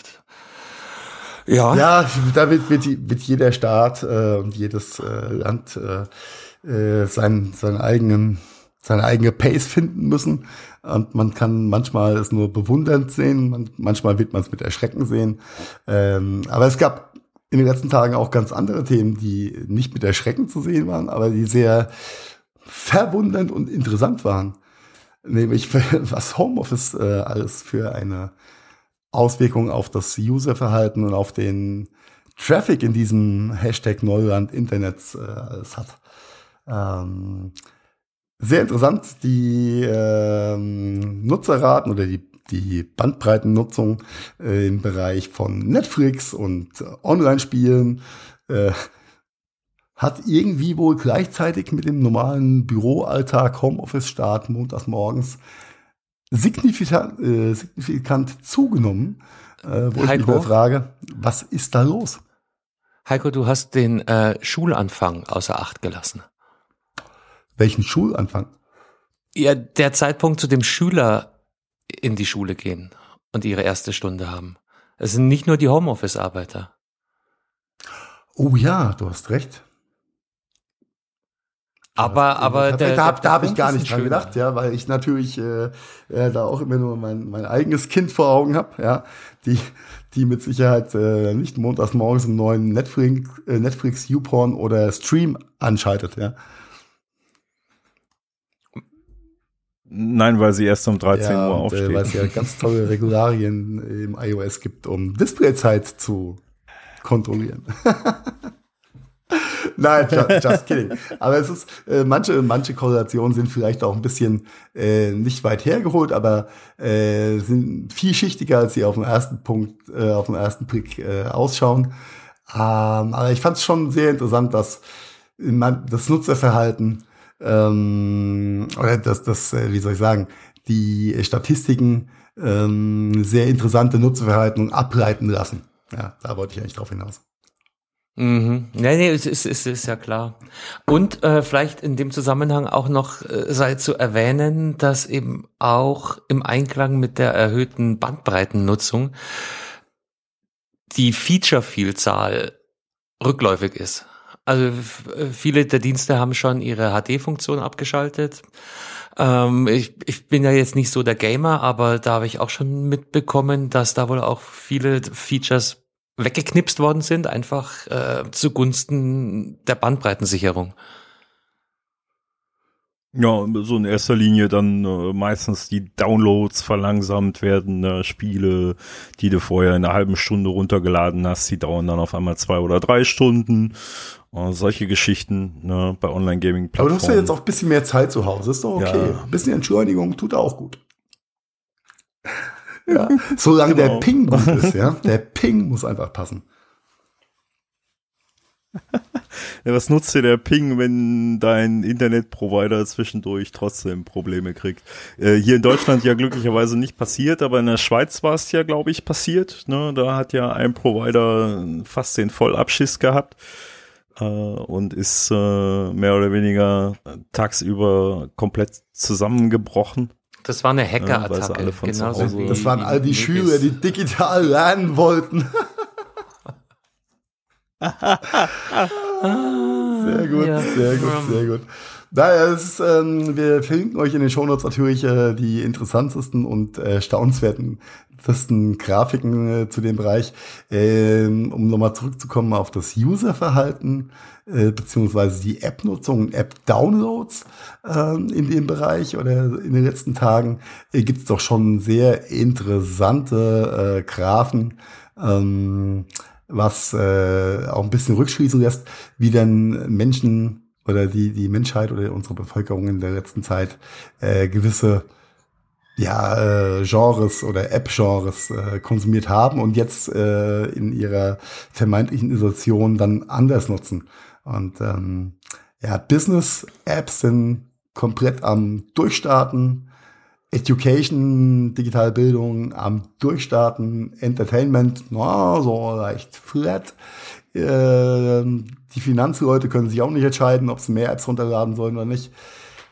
Ja. Ja, da wird, wird, wird jeder Staat äh, und jedes äh, Land äh, äh, sein, seinen eigenen, seine eigene Pace finden müssen. Und man kann manchmal es nur bewundernd sehen, manchmal wird man es mit Erschrecken sehen. Ähm, aber es gab in den letzten Tagen auch ganz andere Themen, die nicht mit Erschrecken zu sehen waren, aber die sehr verwundernd und interessant waren. Nämlich, was Homeoffice äh, alles für eine Auswirkung auf das Userverhalten und auf den Traffic in diesem Hashtag Neuland Internets äh, alles hat. Ähm, sehr interessant, die ähm, Nutzerraten oder die die Bandbreitennutzung äh, im Bereich von Netflix und äh, Online-Spielen äh, hat irgendwie wohl gleichzeitig mit dem normalen Büroalltag, Homeoffice-Start montags morgens signifikant, äh, signifikant zugenommen. Äh, wo Heiko, ich mich frage, was ist da los? Heiko, du hast den äh, Schulanfang außer Acht gelassen. Welchen Schulanfang? Ja, der Zeitpunkt, zu dem Schüler in die Schule gehen und ihre erste Stunde haben. Es sind nicht nur die Homeoffice-Arbeiter. Oh ja, du hast recht. Aber, aber der, da, da habe ich gar nicht dran gedacht, ja, weil ich natürlich äh, äh, da auch immer nur mein, mein eigenes Kind vor Augen habe, ja, die, die mit Sicherheit äh, nicht montags morgens einen neuen Netflix, äh, Netflix YouPorn oder Stream anschaltet, ja. Nein, weil sie erst um 13 ja, Uhr äh, aufsteht. Weil es ja ganz tolle Regularien im iOS gibt, um Displayzeit zu kontrollieren. Nein, just, just, kidding. Aber es ist, äh, manche, manche Korrelationen sind vielleicht auch ein bisschen äh, nicht weit hergeholt, aber äh, sind vielschichtiger, als sie auf den ersten Punkt, äh, auf den ersten Blick äh, ausschauen. Ähm, aber ich fand es schon sehr interessant, dass man, das Nutzerverhalten ähm, oder das, das, äh, wie soll ich sagen, die Statistiken ähm, sehr interessante Nutzerverhalten ableiten lassen. Ja, da wollte ich eigentlich drauf hinaus. Mhm. Nee, nee, es ist, es ist ja klar. Und äh, vielleicht in dem Zusammenhang auch noch äh, sei zu erwähnen, dass eben auch im Einklang mit der erhöhten Bandbreitennutzung die Feature-Vielzahl rückläufig ist. Also äh, viele der Dienste haben schon ihre HD-Funktion abgeschaltet. Ähm, ich, ich bin ja jetzt nicht so der Gamer, aber da habe ich auch schon mitbekommen, dass da wohl auch viele Features weggeknipst worden sind, einfach äh, zugunsten der Bandbreitensicherung. Ja, so in erster Linie dann äh, meistens die Downloads verlangsamt werden, äh, Spiele, die du vorher in einer halben Stunde runtergeladen hast, die dauern dann auf einmal zwei oder drei Stunden. Äh, solche Geschichten ne, bei Online-Gaming-Plattformen. Aber du hast ja jetzt auch ein bisschen mehr Zeit zu Hause, ist doch okay. Ja. Ein bisschen Entschleunigung tut auch gut. ja, solange genau. der Ping gut ist, ja. Der Ping muss einfach passen. Ja, was nutzt dir der Ping, wenn dein Internetprovider zwischendurch trotzdem Probleme kriegt? Äh, hier in Deutschland ja glücklicherweise nicht passiert, aber in der Schweiz war es ja, glaube ich, passiert. Ne? Da hat ja ein Provider fast den Vollabschiss gehabt äh, und ist äh, mehr oder weniger tagsüber komplett zusammengebrochen. Das war eine Hacker-Attacke. Ja, genau das waren all die Schüler, die digital lernen wollten. sehr gut, ja. sehr gut, sehr gut. Naja, ist, ähm, wir verlinken euch in den Shownotes natürlich äh, die interessantesten und äh, staunenswertesten Grafiken äh, zu dem Bereich. Ähm, um nochmal zurückzukommen auf das Userverhalten äh, beziehungsweise die App-Nutzung, App-Downloads äh, in dem Bereich oder in den letzten Tagen äh, gibt es doch schon sehr interessante äh, Graphen. Ähm, was äh, auch ein bisschen rückschließen lässt, wie denn Menschen oder die, die Menschheit oder unsere Bevölkerung in der letzten Zeit äh, gewisse ja, äh, Genres oder App-Genres äh, konsumiert haben und jetzt äh, in ihrer vermeintlichen Isolation dann anders nutzen. Und ähm, ja, Business-Apps sind komplett am Durchstarten. Education, digitale Bildung am Durchstarten, Entertainment, na, so leicht flat. Äh, die Finanzleute können sich auch nicht entscheiden, ob sie mehr Apps runterladen sollen oder nicht.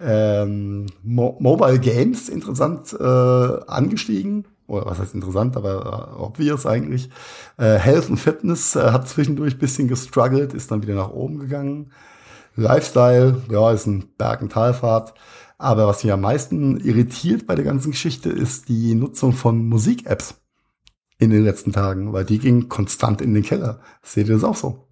Ähm, Mo Mobile Games interessant äh, angestiegen. Oder was heißt interessant, aber äh, obvious eigentlich. Äh, Health und Fitness äh, hat zwischendurch bisschen gestruggelt, ist dann wieder nach oben gegangen. Lifestyle, ja, ist ein Berg- und Talfahrt. Aber was mich am meisten irritiert bei der ganzen Geschichte ist die Nutzung von Musik-Apps in den letzten Tagen, weil die ging konstant in den Keller. Seht ihr das auch so?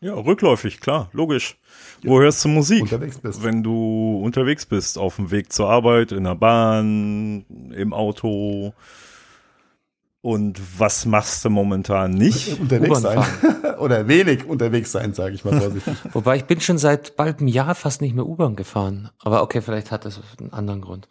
Ja, rückläufig, klar, logisch. Ja. Wo hörst du Musik? Unterwegs bist. Wenn du unterwegs bist, auf dem Weg zur Arbeit, in der Bahn, im Auto. Und was machst du momentan nicht? Unterwegs sein. Oder wenig unterwegs sein, sage ich mal vorsichtig. Wobei ich bin schon seit bald einem Jahr fast nicht mehr U-Bahn gefahren. Aber okay, vielleicht hat das einen anderen Grund.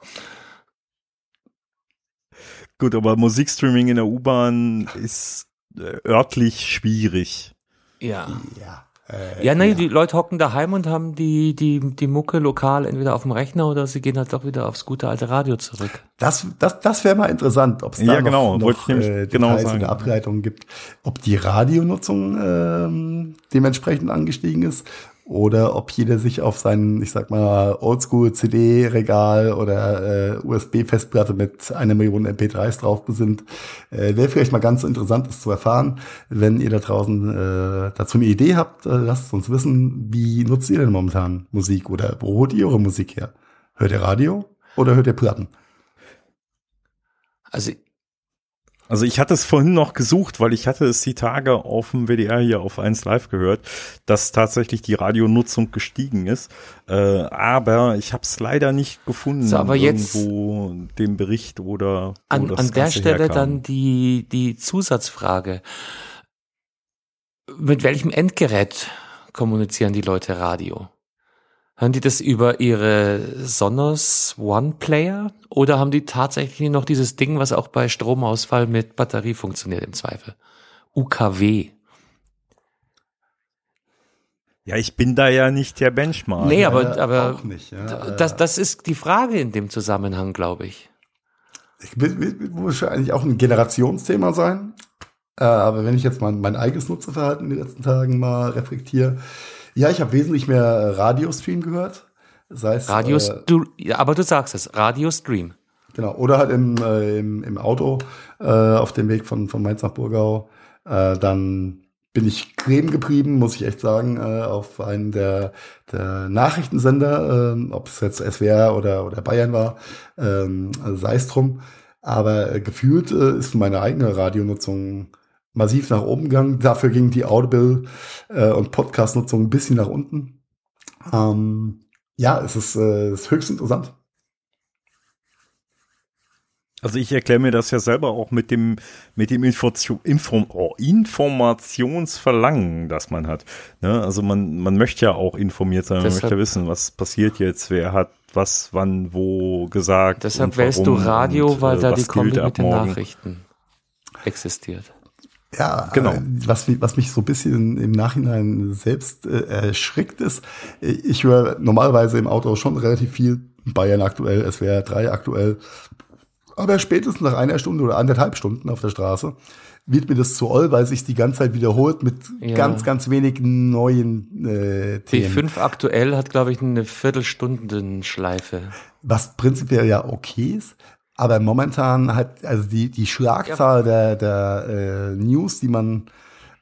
Gut, aber Musikstreaming in der U-Bahn ist äh, örtlich schwierig. Ja. Ja. Äh, ja, nee, ja. die Leute hocken daheim und haben die, die, die Mucke lokal entweder auf dem Rechner oder sie gehen halt doch wieder aufs gute alte Radio zurück. Das, das, das wäre mal interessant, ob es da ja, genau, noch, noch äh, genau Details oder Ableitungen gibt, ob die Radionutzung ähm, dementsprechend angestiegen ist oder ob jeder sich auf sein, ich sag mal, Oldschool-CD-Regal oder äh, USB-Festplatte mit einer Million MP3s drauf besinnt. Äh, Wäre vielleicht mal ganz interessant, das zu erfahren. Wenn ihr da draußen äh, dazu eine Idee habt, äh, lasst uns wissen, wie nutzt ihr denn momentan Musik oder wo holt ihr eure Musik her? Hört ihr Radio oder hört ihr Platten? Also also ich hatte es vorhin noch gesucht, weil ich hatte es die Tage auf dem WDR hier auf 1 Live gehört, dass tatsächlich die Radionutzung gestiegen ist. Äh, aber ich habe es leider nicht gefunden. So, aber jetzt irgendwo den Bericht oder an, an der Stelle herkam. dann die die Zusatzfrage: Mit welchem Endgerät kommunizieren die Leute Radio? Hören die das über ihre Sonos One Player oder haben die tatsächlich noch dieses Ding, was auch bei Stromausfall mit Batterie funktioniert im Zweifel? UKW. Ja, ich bin da ja nicht der Benchmark. Nee, aber, ja, aber nicht, ja. das, das ist die Frage in dem Zusammenhang, glaube ich. Ich muss eigentlich auch ein Generationsthema sein. Äh, aber wenn ich jetzt mal mein eigenes Nutzerverhalten in den letzten Tagen mal reflektiere, ja, ich habe wesentlich mehr Radiostream gehört. Sei es, Radio, äh, aber du sagst es, Radiostream. Genau, oder halt im, äh, im, im Auto äh, auf dem Weg von, von Mainz nach Burgau. Äh, dann bin ich creme geblieben, muss ich echt sagen, äh, auf einen der, der Nachrichtensender, äh, ob es jetzt SWR oder, oder Bayern war, ähm, also sei es drum. Aber äh, gefühlt äh, ist meine eigene Radionutzung massiv nach oben gegangen. Dafür ging die Audible äh, und Podcast-Nutzung ein bisschen nach unten. Ähm, ja, es ist, äh, ist höchst interessant. Also ich erkläre mir das ja selber auch mit dem mit dem Info Inform oh, Informationsverlangen, das man hat. Ne? Also man man möchte ja auch informiert sein, man deshalb, möchte wissen, was passiert jetzt, wer hat was, wann, wo gesagt. Deshalb wählst du Radio, und, weil äh, da die Kombi mit den Nachrichten existiert. Ja, genau. Äh, was, was mich so ein bisschen im Nachhinein selbst äh, erschrickt ist, äh, ich höre normalerweise im Auto schon relativ viel Bayern aktuell, es wäre drei aktuell. Aber spätestens nach einer Stunde oder anderthalb Stunden auf der Straße wird mir das zu all, weil sich die ganze Zeit wiederholt mit ja. ganz, ganz wenig neuen äh, Themen. B5 aktuell hat, glaube ich, eine Viertelstunden-Schleife. Was prinzipiell ja okay ist, aber momentan hat also die, die Schlagzahl ja. der, der äh, News, die man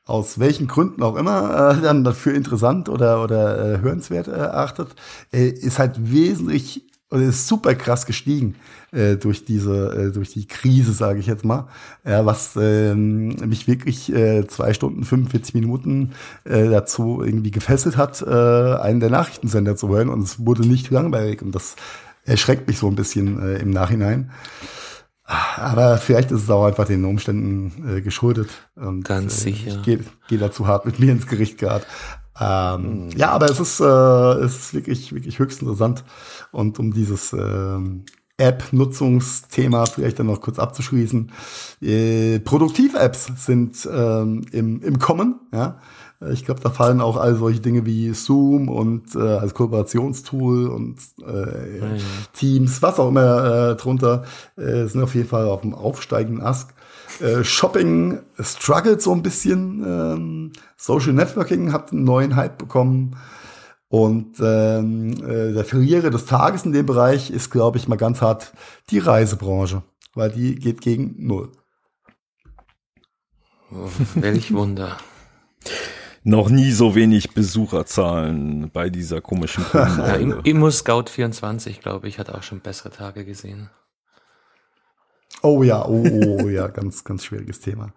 aus welchen Gründen auch immer äh, dann dafür interessant oder, oder äh, hörenswert äh, erachtet, äh, ist halt wesentlich oder ist super krass gestiegen äh, durch diese äh, durch die Krise, sage ich jetzt mal, ja, was äh, mich wirklich äh, zwei Stunden 45 Minuten äh, dazu irgendwie gefesselt hat, äh, einen der Nachrichtensender zu hören. Und es wurde nicht langweilig. Und das erschreckt mich so ein bisschen äh, im Nachhinein. Aber vielleicht ist es auch einfach den Umständen äh, geschuldet. Und, Ganz äh, sicher. Ich gehe geh dazu hart mit mir ins Gericht gerade. Ähm, mhm. Ja, aber es ist, äh, es ist wirklich, wirklich höchst interessant. Und um dieses äh, App-Nutzungsthema vielleicht dann noch kurz abzuschließen. Äh, Produktiv-Apps sind ähm, im, im Kommen. Ja? Ich glaube, da fallen auch all solche Dinge wie Zoom und äh, als Kooperationstool und äh, ja, Teams, was auch immer äh, drunter, äh, sind auf jeden Fall auf dem aufsteigenden Ast. Äh, Shopping struggelt so ein bisschen. Ähm, Social Networking hat einen neuen Hype bekommen. Und ähm, äh, der Verlierer des Tages in dem Bereich ist, glaube ich, mal ganz hart die Reisebranche, weil die geht gegen null. Oh, welch Wunder noch nie so wenig Besucherzahlen bei dieser komischen ja, Immo Scout 24, glaube ich, hat auch schon bessere Tage gesehen. Oh ja, oh, oh ja, ganz, ganz schwieriges Thema.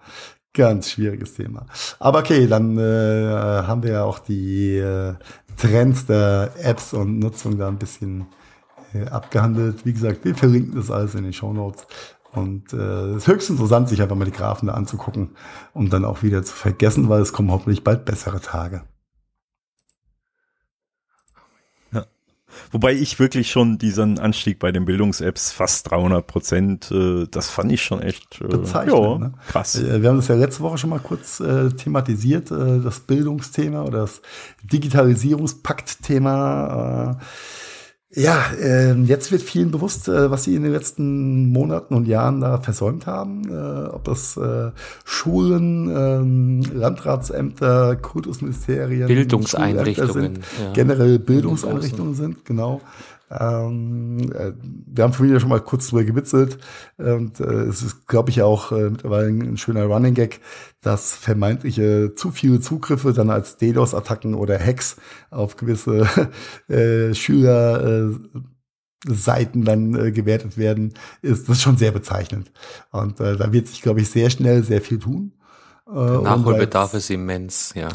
Ganz schwieriges Thema. Aber okay, dann äh, haben wir ja auch die äh, Trends der Apps und Nutzung da ein bisschen äh, abgehandelt. Wie gesagt, wir verlinken das alles in den Show Notes. Und äh, es ist höchst interessant, sich einfach mal die Graphen da anzugucken, um dann auch wieder zu vergessen, weil es kommen hoffentlich bald bessere Tage. Ja. Wobei ich wirklich schon diesen Anstieg bei den Bildungs-Apps fast 300 Prozent, äh, das fand ich schon echt äh, ja, ne? krass. Äh, wir haben das ja letzte Woche schon mal kurz äh, thematisiert, äh, das Bildungsthema oder das Digitalisierungspakt-Thema. Äh, Ja, äh, jetzt wird vielen bewusst, äh, was sie in den letzten Monaten und Jahren da versäumt haben. Äh, ob das äh, Schulen, ähm, Landratsämter, Kultusministerien, Bildungseinrichtungen, sind, ja. generell Bildungseinrichtungen sind, genau. Ähm, äh, wir haben vorhin ja schon mal kurz drüber gewitzelt und äh, es ist, glaube ich, auch äh, mittlerweile ein, schöner Running Gag, dass vermeintliche zu viele Zugriffe dann als DDoS-Attacken oder Hacks auf gewisse äh, Schüler äh, Seiten dann äh, gewertet werden, ist das schon sehr bezeichnend. Und äh, da wird sich, glaube ich, sehr schnell sehr viel tun. Äh, Nachholbedarf ist immens, ja.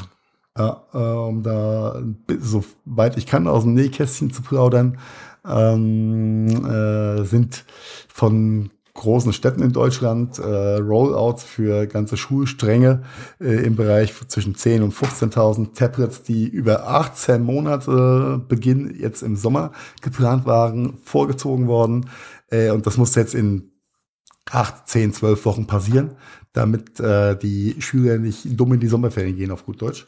Ja, äh, um da so weit ich kann aus dem Nähkästchen zu plaudern, ähm, äh, sind von großen Städten in Deutschland äh, Rollouts für ganze Schulstränge äh, im Bereich zwischen 10 und 15.000 Tablets, die über 18 Monate Beginn jetzt im Sommer geplant waren, vorgezogen worden. Äh, und das muss jetzt in 8, 10, 12 Wochen passieren, damit äh, die Schüler nicht dumm in die Sommerferien gehen, auf gut Deutsch.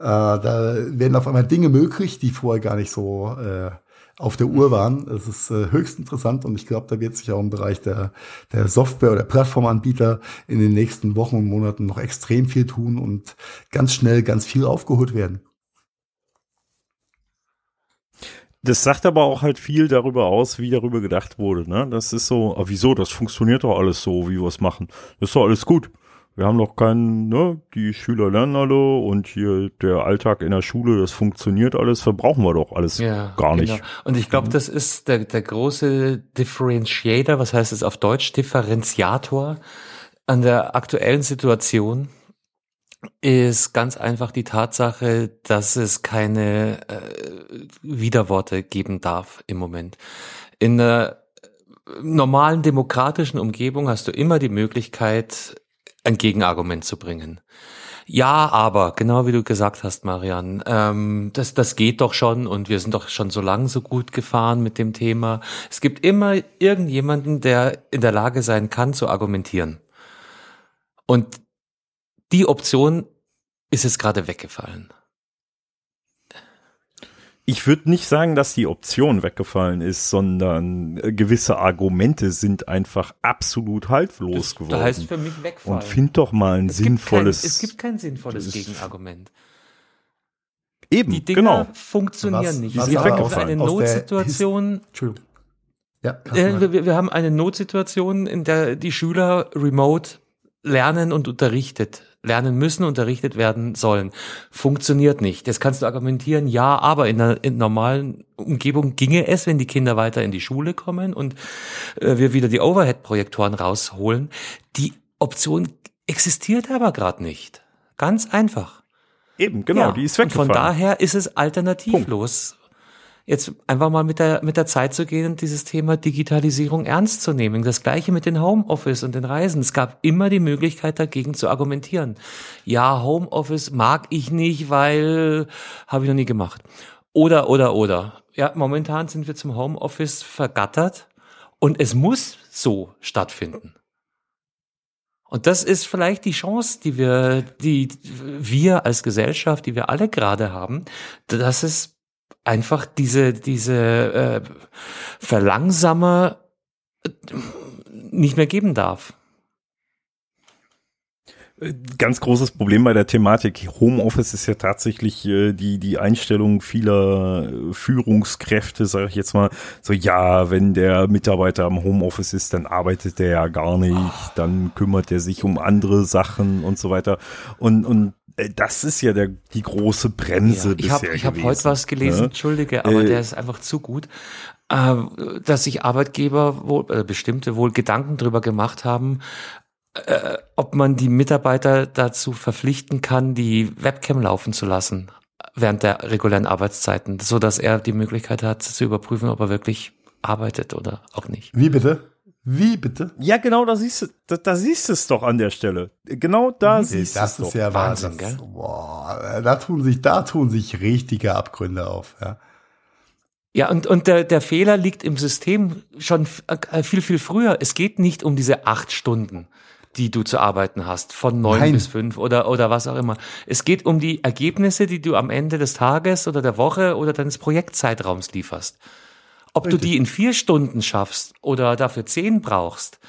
Äh, da werden auf einmal Dinge möglich, die vorher gar nicht so äh, auf der Uhr waren. Es ist äh, höchst interessant und ich glaube, da wird sich auch im Bereich der, der Software- oder Plattformanbieter in den nächsten Wochen und Monaten noch extrem viel tun und ganz schnell ganz viel aufgeholt werden. Das sagt aber auch halt viel darüber aus, wie darüber gedacht wurde. Ne? Das ist so, ah, wieso, das funktioniert doch alles so, wie wir es machen. Das ist doch alles gut wir haben noch keinen, ne, die Schüler lernen alle und hier der Alltag in der Schule, das funktioniert alles, verbrauchen wir doch alles ja, gar nicht. Genau. Und ich glaube, mhm. das ist der, der große Differentiator, was heißt es auf Deutsch, Differenziator an der aktuellen Situation ist ganz einfach die Tatsache, dass es keine äh, Widerworte geben darf im Moment. In einer normalen demokratischen Umgebung hast du immer die Möglichkeit, ein Gegenargument zu bringen. Ja, aber, genau wie du gesagt hast, Marian, ähm, das, das geht doch schon und wir sind doch schon so lange so gut gefahren mit dem Thema. Es gibt immer irgendjemanden, der in der Lage sein kann, zu argumentieren. Und die Option ist jetzt gerade weggefallen ich würde nicht sagen, dass die Option weggefallen ist, sondern äh, gewisse Argumente sind einfach absolut haltlos das, geworden. Das heißt für mich wegfallen. Und find doch mal ein es sinnvolles. Gibt kein, es gibt kein sinnvolles Gegenargument. Eben, die Dinger genau. funktionieren was, nicht. Was es gibt eine Notsituation. Entschuldigung. Ja, äh, wir, wir haben eine Notsituation, in der die Schüler remote lernen und unterrichtet lernen müssen, unterrichtet werden sollen. Funktioniert nicht. Das kannst du argumentieren, ja, aber in einer, in normalen Umgebung ginge es, wenn die Kinder weiter in die Schule kommen und äh, wir wieder die Overhead-Projektoren rausholen. Die Option existiert aber gerade nicht. Ganz einfach. Eben, genau, ja, die ist weggefallen. Und von daher ist es alternativlos. Punkt jetzt einfach mal mit der, mit der Zeit zu gehen und dieses Thema Digitalisierung ernst zu nehmen. Das gleiche mit den Homeoffice und den Reisen. Es gab immer die Möglichkeit dagegen zu argumentieren. Ja, Homeoffice mag ich nicht, weil habe ich noch nie gemacht. Oder, oder, oder. Ja, momentan sind wir zum Homeoffice vergattert und es muss so stattfinden. Und das ist vielleicht die Chance, die wir, die wir als Gesellschaft, die wir alle gerade haben, dass es einfach diese, diese äh, Verlangsamer äh, nicht mehr geben darf. Ganz großes Problem bei der Thematik Homeoffice ist ja tatsächlich äh, die die Einstellung vieler Führungskräfte, sage ich jetzt mal, so ja, wenn der Mitarbeiter am Homeoffice ist, dann arbeitet der ja gar nicht, dann kümmert er sich um andere Sachen und so weiter. Und und äh, das ist ja der, die große Bremse ja, ich hab, Ich habe heute was gelesen, ne? entschuldige, aber äh, der ist einfach zu gut, äh, dass sich Arbeitgeber wohl, äh, bestimmte wohl Gedanken drüber gemacht haben, äh, ob man die Mitarbeiter dazu verpflichten kann, die Webcam laufen zu lassen während der regulären Arbeitszeiten, so dass er die Möglichkeit hat zu überprüfen, ob er wirklich arbeitet oder auch nicht. Wie bitte? Wie bitte? Ja, genau, da siehst du, da, da siehst du es doch an der Stelle. Genau da siehst du es. Das ist ja Wahnsinn, das, gell? Boah, da tun sich, da tun sich richtige Abgründe auf, ja. Ja, und, und der, der Fehler liegt im System schon äh, viel, viel früher. Es geht nicht um diese acht Stunden, die du zu arbeiten hast, von neun Nein. bis fünf oder, oder was auch immer. Es geht um die Ergebnisse, die du am Ende des Tages oder der Woche oder deines Projektzeitraums lieferst. Ob Richtig. du die in vier Stunden schaffst oder dafür zehn brauchst,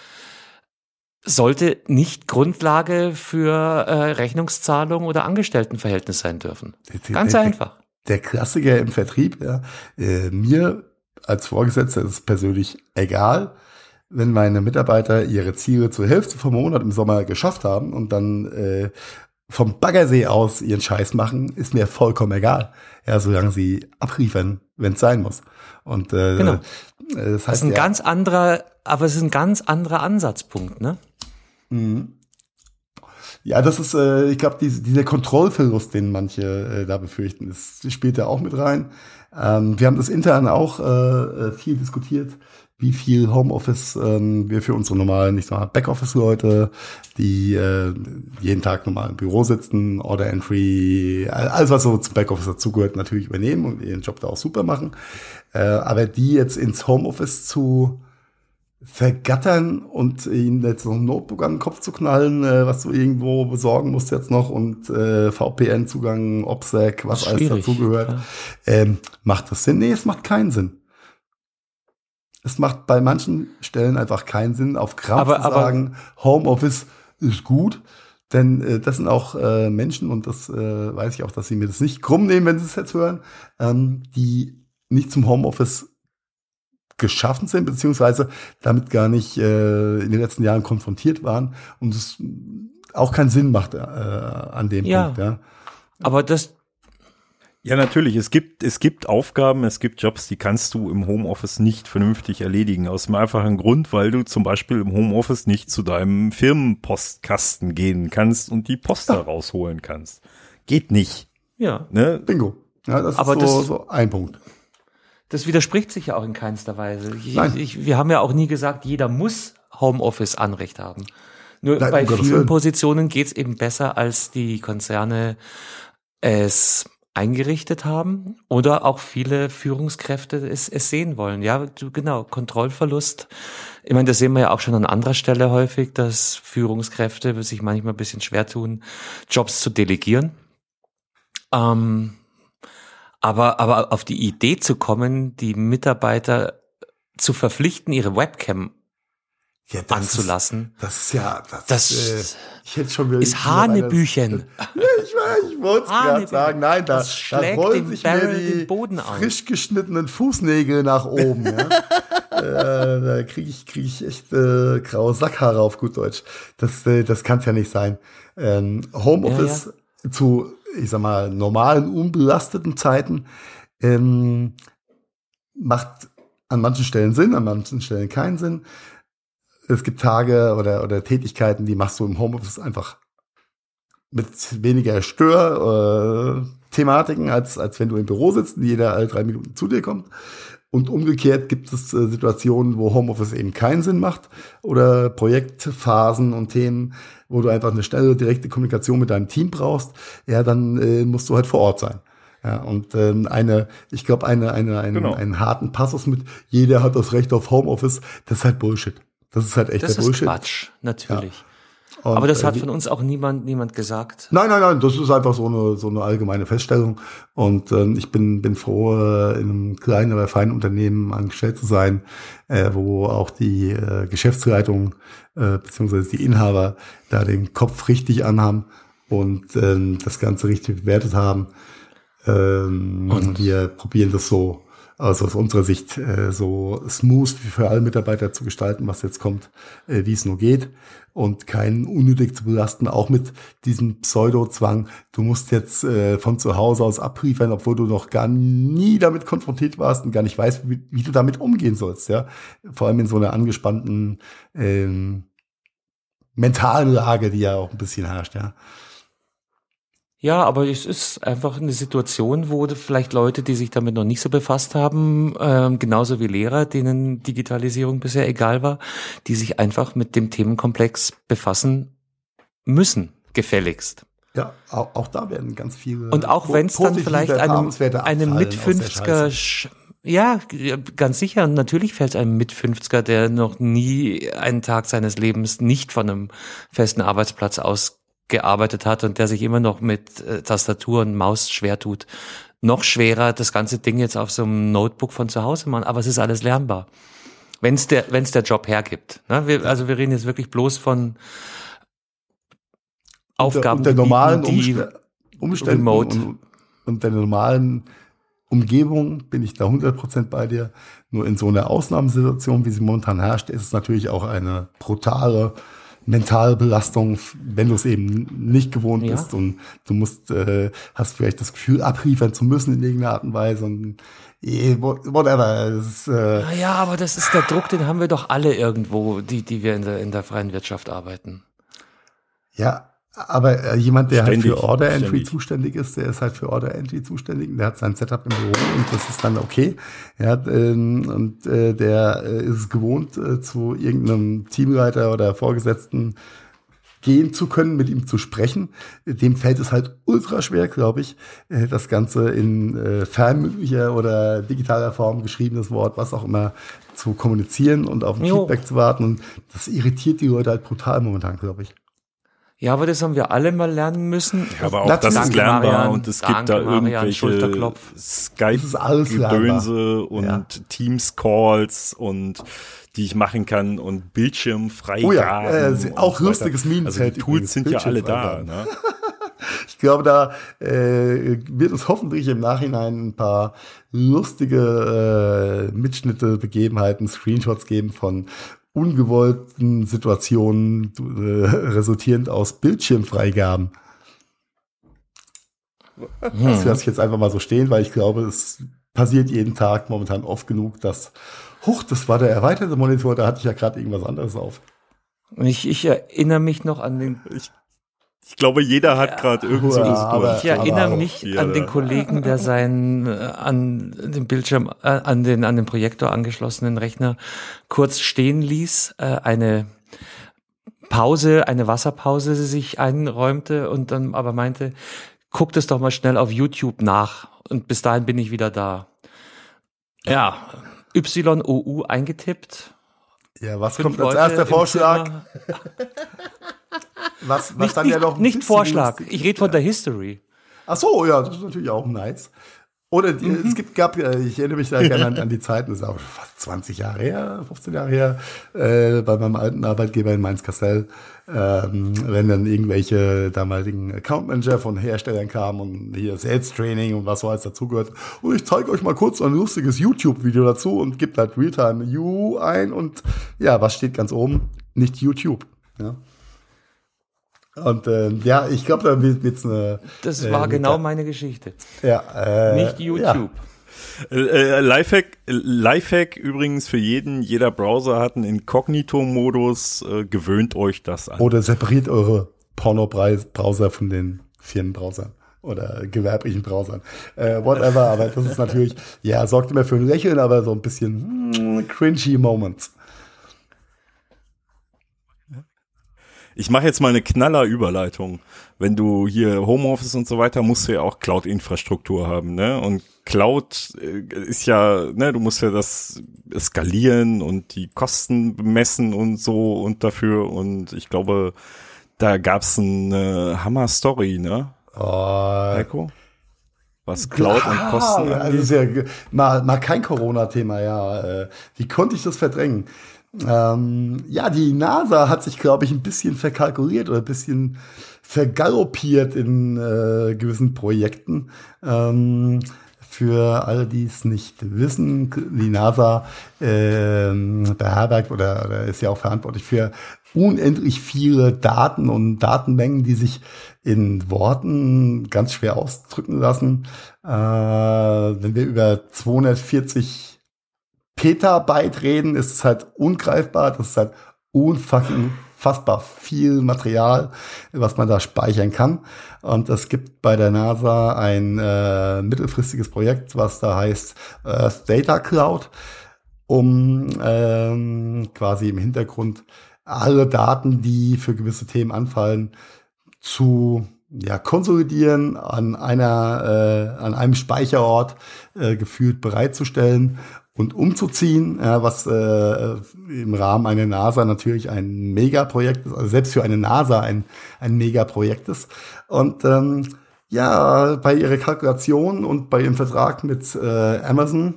sollte nicht Grundlage für äh, Rechnungszahlung oder Angestelltenverhältnis sein dürfen. Ganz der, einfach. Der Klassiker im Vertrieb, ja, äh, mir als Vorgesetzter ist es persönlich egal, wenn meine Mitarbeiter ihre Ziele zur Hälfte vom Monat im Sommer geschafft haben und dann äh, vom Baggersee aus ihren Scheiß machen, ist mir vollkommen egal. Ja, solange sie abliefern, wenn es sein muss. Und äh, genau. das, heißt, das ist ein ja, ganz anderer, aber es ist ein ganz anderer Ansatzpunkt, ne? Mhm. Ja, das ist, äh, ich glaube, diese, dieser Kontrollverlust, den manche äh, da befürchten, das spielt da auch mit rein. Ähm, wir haben das intern auch äh, äh viel diskutiert wie viel Homeoffice ähm, wir für unsere normalen, ich sag mal, Backoffice-Leute, die äh, jeden Tag normal im Büro sitzen, Order Entry, alles was so zum Backoffice dazugehört, natürlich übernehmen und ihren Job da auch super machen. Äh, aber die jetzt ins Homeoffice zu vergattern und ihnen jetzt noch ein Notebook an den Kopf zu knallen, äh, was du irgendwo besorgen musst jetzt noch und äh, VPN-Zugang, OPSEC, was alles dazugehört. Ja. Ähm, macht das Sinn? Nee, es macht keinen Sinn es macht bei manchen Stellen einfach keinen Sinn, auf Kraft aber, zu sagen, Homeoffice ist gut. Denn äh, das sind auch äh, Menschen, und das äh, weiß ich auch, dass sie mir das nicht krumm nehmen, wenn sie es jetzt hören, ähm, die nicht zum Homeoffice geschaffen sind, beziehungsweise damit gar nicht äh, in den letzten Jahren konfrontiert waren und es auch keinen Sinn macht äh, an dem ja. Punkt. Ja. Aber das, ja, natürlich. Es gibt, es gibt Aufgaben, es gibt Jobs, die kannst du im Homeoffice nicht vernünftig erledigen. Aus dem einfachen Grund, weil du zum Beispiel im Homeoffice nicht zu deinem Firmenpostkasten gehen kannst und die Post ja. rausholen kannst. Geht nicht. Ja. Ne? Bingo. Ja, das Aber ist so, das, so ein Punkt. Das widerspricht sich ja auch in keinster Weise. Ich, Nein. Ich, wir haben ja auch nie gesagt, jeder muss Homeoffice-Anrecht haben. Nur Nein, bei vielen Positionen geht's eben besser, als die Konzerne es eingerichtet haben oder auch viele Führungskräfte es, es sehen wollen. Ja, genau, Kontrollverlust. Ich meine, das sehen wir ja auch schon an anderer Stelle häufig, dass Führungskräfte sich manchmal ein bisschen schwer tun, Jobs zu delegieren. Ähm, aber, aber auf die Idee zu kommen, die Mitarbeiter zu verpflichten, ihre Webcam ja, das anzulassen. Ist, das ist ja, das, das ist, äh, ich hätte schon wieder ist Hanebüchen. Ja, ich, ich wollte es gerade sagen. Nein, da, da rollen sich mir die frisch geschnittenen Fußnägel nach oben. ja. äh, da kriege ich, krieg ich echt äh, graue Sackhaare auf gut Deutsch. Das, äh, das kann es ja nicht sein. Ähm, Homeoffice ja, ja. zu, ich sag mal, normalen, unbelasteten Zeiten ähm, macht an manchen Stellen Sinn, an manchen Stellen keinen Sinn es gibt Tage oder, oder Tätigkeiten, die machst du im Homeoffice einfach mit weniger Stör-Thematiken, äh, als, als wenn du im Büro sitzt und jeder alle drei Minuten zu dir kommt. Und umgekehrt gibt es äh, Situationen, wo Homeoffice eben keinen Sinn macht oder Projektphasen und Themen, wo du einfach eine schnelle, direkte Kommunikation mit deinem Team brauchst. Ja, dann äh, musst du halt vor Ort sein. Ja, und ähm, eine, ich glaube, eine, eine, einen, genau. einen harten Passus mit, jeder hat das Recht auf Homeoffice, das ist halt Bullshit. Das ist halt echt das der Bullshit. Das ist Quatsch, natürlich. Ja. Und, Aber das hat von uns auch niemand, niemand gesagt. Nein, nein, nein, das ist einfach so eine, so eine allgemeine Feststellung. Und ähm, ich bin, bin froh, äh, in einem kleinen, aber feinen Unternehmen angestellt zu sein, äh, wo auch die äh, Geschäftsleitung äh, beziehungsweise die Inhaber da den Kopf richtig anhaben und ähm, das Ganze richtig bewertet haben. Ähm, und wir probieren das so also aus unserer Sicht äh, so smooth für alle Mitarbeiter zu gestalten, was jetzt kommt, äh, wie es nur geht und keinen unnötig zu belasten, auch mit diesem Pseudo-Zwang. Du musst jetzt äh, von zu Hause aus abliefern, obwohl du noch gar nie damit konfrontiert warst und gar nicht weißt, wie, wie du damit umgehen sollst. Ja, vor allem in so einer angespannten ähm, mentalen Lage, die ja auch ein bisschen herrscht. Ja. Ja, aber es ist einfach eine Situation, wo vielleicht Leute, die sich damit noch nicht so befasst haben, ähm, genauso wie Lehrer, denen Digitalisierung bisher egal war, die sich einfach mit dem Themenkomplex befassen müssen, gefälligst. Ja, auch, auch da werden ganz viele. Und auch wenn es dann vielleicht einem, einem mit 50er ja, ganz sicher. Und natürlich fällt einem mit 50er, der noch nie einen Tag seines Lebens nicht von einem festen Arbeitsplatz aus gearbeitet hat und der sich immer noch mit äh, Tastatur und Maus schwer tut, noch schwerer, das ganze Ding jetzt auf so einem Notebook von zu Hause machen. Aber es ist alles lernbar. Wenn es der, wenn's der Job hergibt. Ne? Wir, also wir reden jetzt wirklich bloß von Aufgaben, unter, unter normalen die Umständen remote. und unter der normalen Umgebung bin ich da 100% bei dir. Nur in so einer Ausnahmesituation, wie sie momentan herrscht, ist es natürlich auch eine brutale mentale Belastung, wenn du es eben nicht gewohnt Ja. bist und du musst, äh, hast vielleicht das Gefühl, abliefern zu müssen in irgendeiner Art und Weise und eh, whatever. Ist, äh, Ah Ja, aber das ist der Druck, den haben wir doch alle irgendwo, die, die wir in der, in der freien Wirtschaft arbeiten. Ja, aber äh, jemand, der Ständig, halt für Order Entry ständig. zuständig ist, der ist halt für Order Entry zuständig und der hat sein Setup im Büro und das ist dann okay. Ja, ähm, und äh, der äh, ist es gewohnt, äh, zu irgendeinem Teamleiter oder Vorgesetzten gehen zu können, mit ihm zu sprechen. Dem fällt es halt ultra schwer, glaube ich, äh, das Ganze in äh, fernmündlicher oder digitaler Form, geschriebenes Wort, was auch immer, zu kommunizieren und auf ein Jo. Feedback zu warten. Und das irritiert die Leute halt brutal momentan, glaube ich. Ja, aber das haben wir alle mal lernen müssen. Ja, aber auch Natürlich. das ist lernbar Marian. und es gibt da Marian. irgendwelche Skype-Gedönse und Ja. Teams-Calls und die ich machen kann und Bildschirmfreigaben. Oh ja, äh, auch lustiges Meme-Feld Also die Tools sind ja alle da. Ne? Ich glaube, da äh, wird es hoffentlich im Nachhinein ein paar lustige äh, Mitschnitte, Begebenheiten, Screenshots geben von ungewollten Situationen äh, resultierend aus Bildschirmfreigaben. Das lasse ich jetzt einfach mal so stehen, weil ich glaube, es passiert jeden Tag momentan oft genug, dass, huch, das war der erweiterte Monitor, da hatte ich ja gerade irgendwas anderes auf. Und ich, ich erinnere mich noch an den, Ich glaube, jeder hat gerade irgendwie so Ja, eine aber- ich erinnere mich Ja, an den. Kollegen, der seinen äh, an den Bildschirm, äh, an den an den Projektor angeschlossenen Rechner kurz stehen ließ, äh, eine Pause, eine Wasserpause sich einräumte und dann aber meinte, guck das doch mal schnell auf YouTube nach und bis dahin bin ich wieder da. Ja, YOU eingetippt. Ja, was kommt als Leute erster im Was, was Nicht, dann nicht, ja noch nicht Vorschlag. lustig- Ich rede von der History. Ach so, ja, das ist natürlich auch nice. Oder die, Mhm. es gibt, gab, äh, ich erinnere mich da gerne an, an die Zeiten, das ist auch fast 20 Jahre her, 15 Jahre her, äh, bei meinem alten Arbeitgeber in Mainz-Kastell, ähm, wenn dann irgendwelche damaligen Account Manager von Herstellern kamen und hier Sales Training und was so alles dazugehört. Und ich zeige euch mal kurz ein lustiges YouTube-Video dazu und gibt halt Realtime You ein und ja, was steht ganz oben? Nicht YouTube. Ja. Und ähm, ja, ich glaube, da wird jetzt eine. Das äh, war eine genau meine Geschichte. ja, äh, Nicht YouTube. Äh, äh, Lifehack, äh, Lifehack übrigens für jeden, jeder Browser hat einen Inkognito-Modus, äh, gewöhnt euch das an. Oder separiert eure Porno-Browser von den Firmenbrowsern oder gewerblichen Browsern. Äh, whatever, aber das ist natürlich, ja, sorgt immer für ein Lächeln, aber so ein bisschen mm, cringy Moments. Ich mache jetzt mal eine Knaller-Überleitung. Wenn du hier Homeoffice und so weiter, musst du ja auch Cloud-Infrastruktur haben, ne? Und Cloud äh, ist ja, ne, du musst ja das skalieren und die Kosten bemessen und so und dafür. Und ich glaube, da gab's eine Hammer-Story, ne? Oh, Heiko? Was Cloud und Kosten also angeht. ist ja mal, mal kein Corona-Thema, ja. Äh, wie konnte ich das verdrängen? Ähm, ja, die NASA hat sich, glaube ich, ein bisschen verkalkuliert oder ein bisschen vergaloppiert in äh, gewissen Projekten. Ähm, für alle, die es nicht wissen, die NASA ähm, beherbergt oder, oder ist ja auch verantwortlich für unendlich viele Daten und Datenmengen, die sich in Worten ganz schwer ausdrücken lassen. Äh, wenn wir über 240 Petabyte reden, ist es halt ungreifbar. Das ist halt unfucking fassbar viel Material, was man da speichern kann. Und es gibt bei der NASA ein äh, mittelfristiges Projekt, was da heißt Earth Data Cloud, um ähm, quasi im Hintergrund alle Daten, die für gewisse Themen anfallen, zu ja, konsolidieren, an einer, äh, an einem Speicherort äh, gefühlt bereitzustellen und umzuziehen, ja, was äh, im Rahmen einer NASA natürlich ein Megaprojekt ist, also selbst für eine NASA ein, ein Megaprojekt ist. Und ähm, ja, bei ihrer Kalkulation und bei ihrem Vertrag mit äh, Amazon,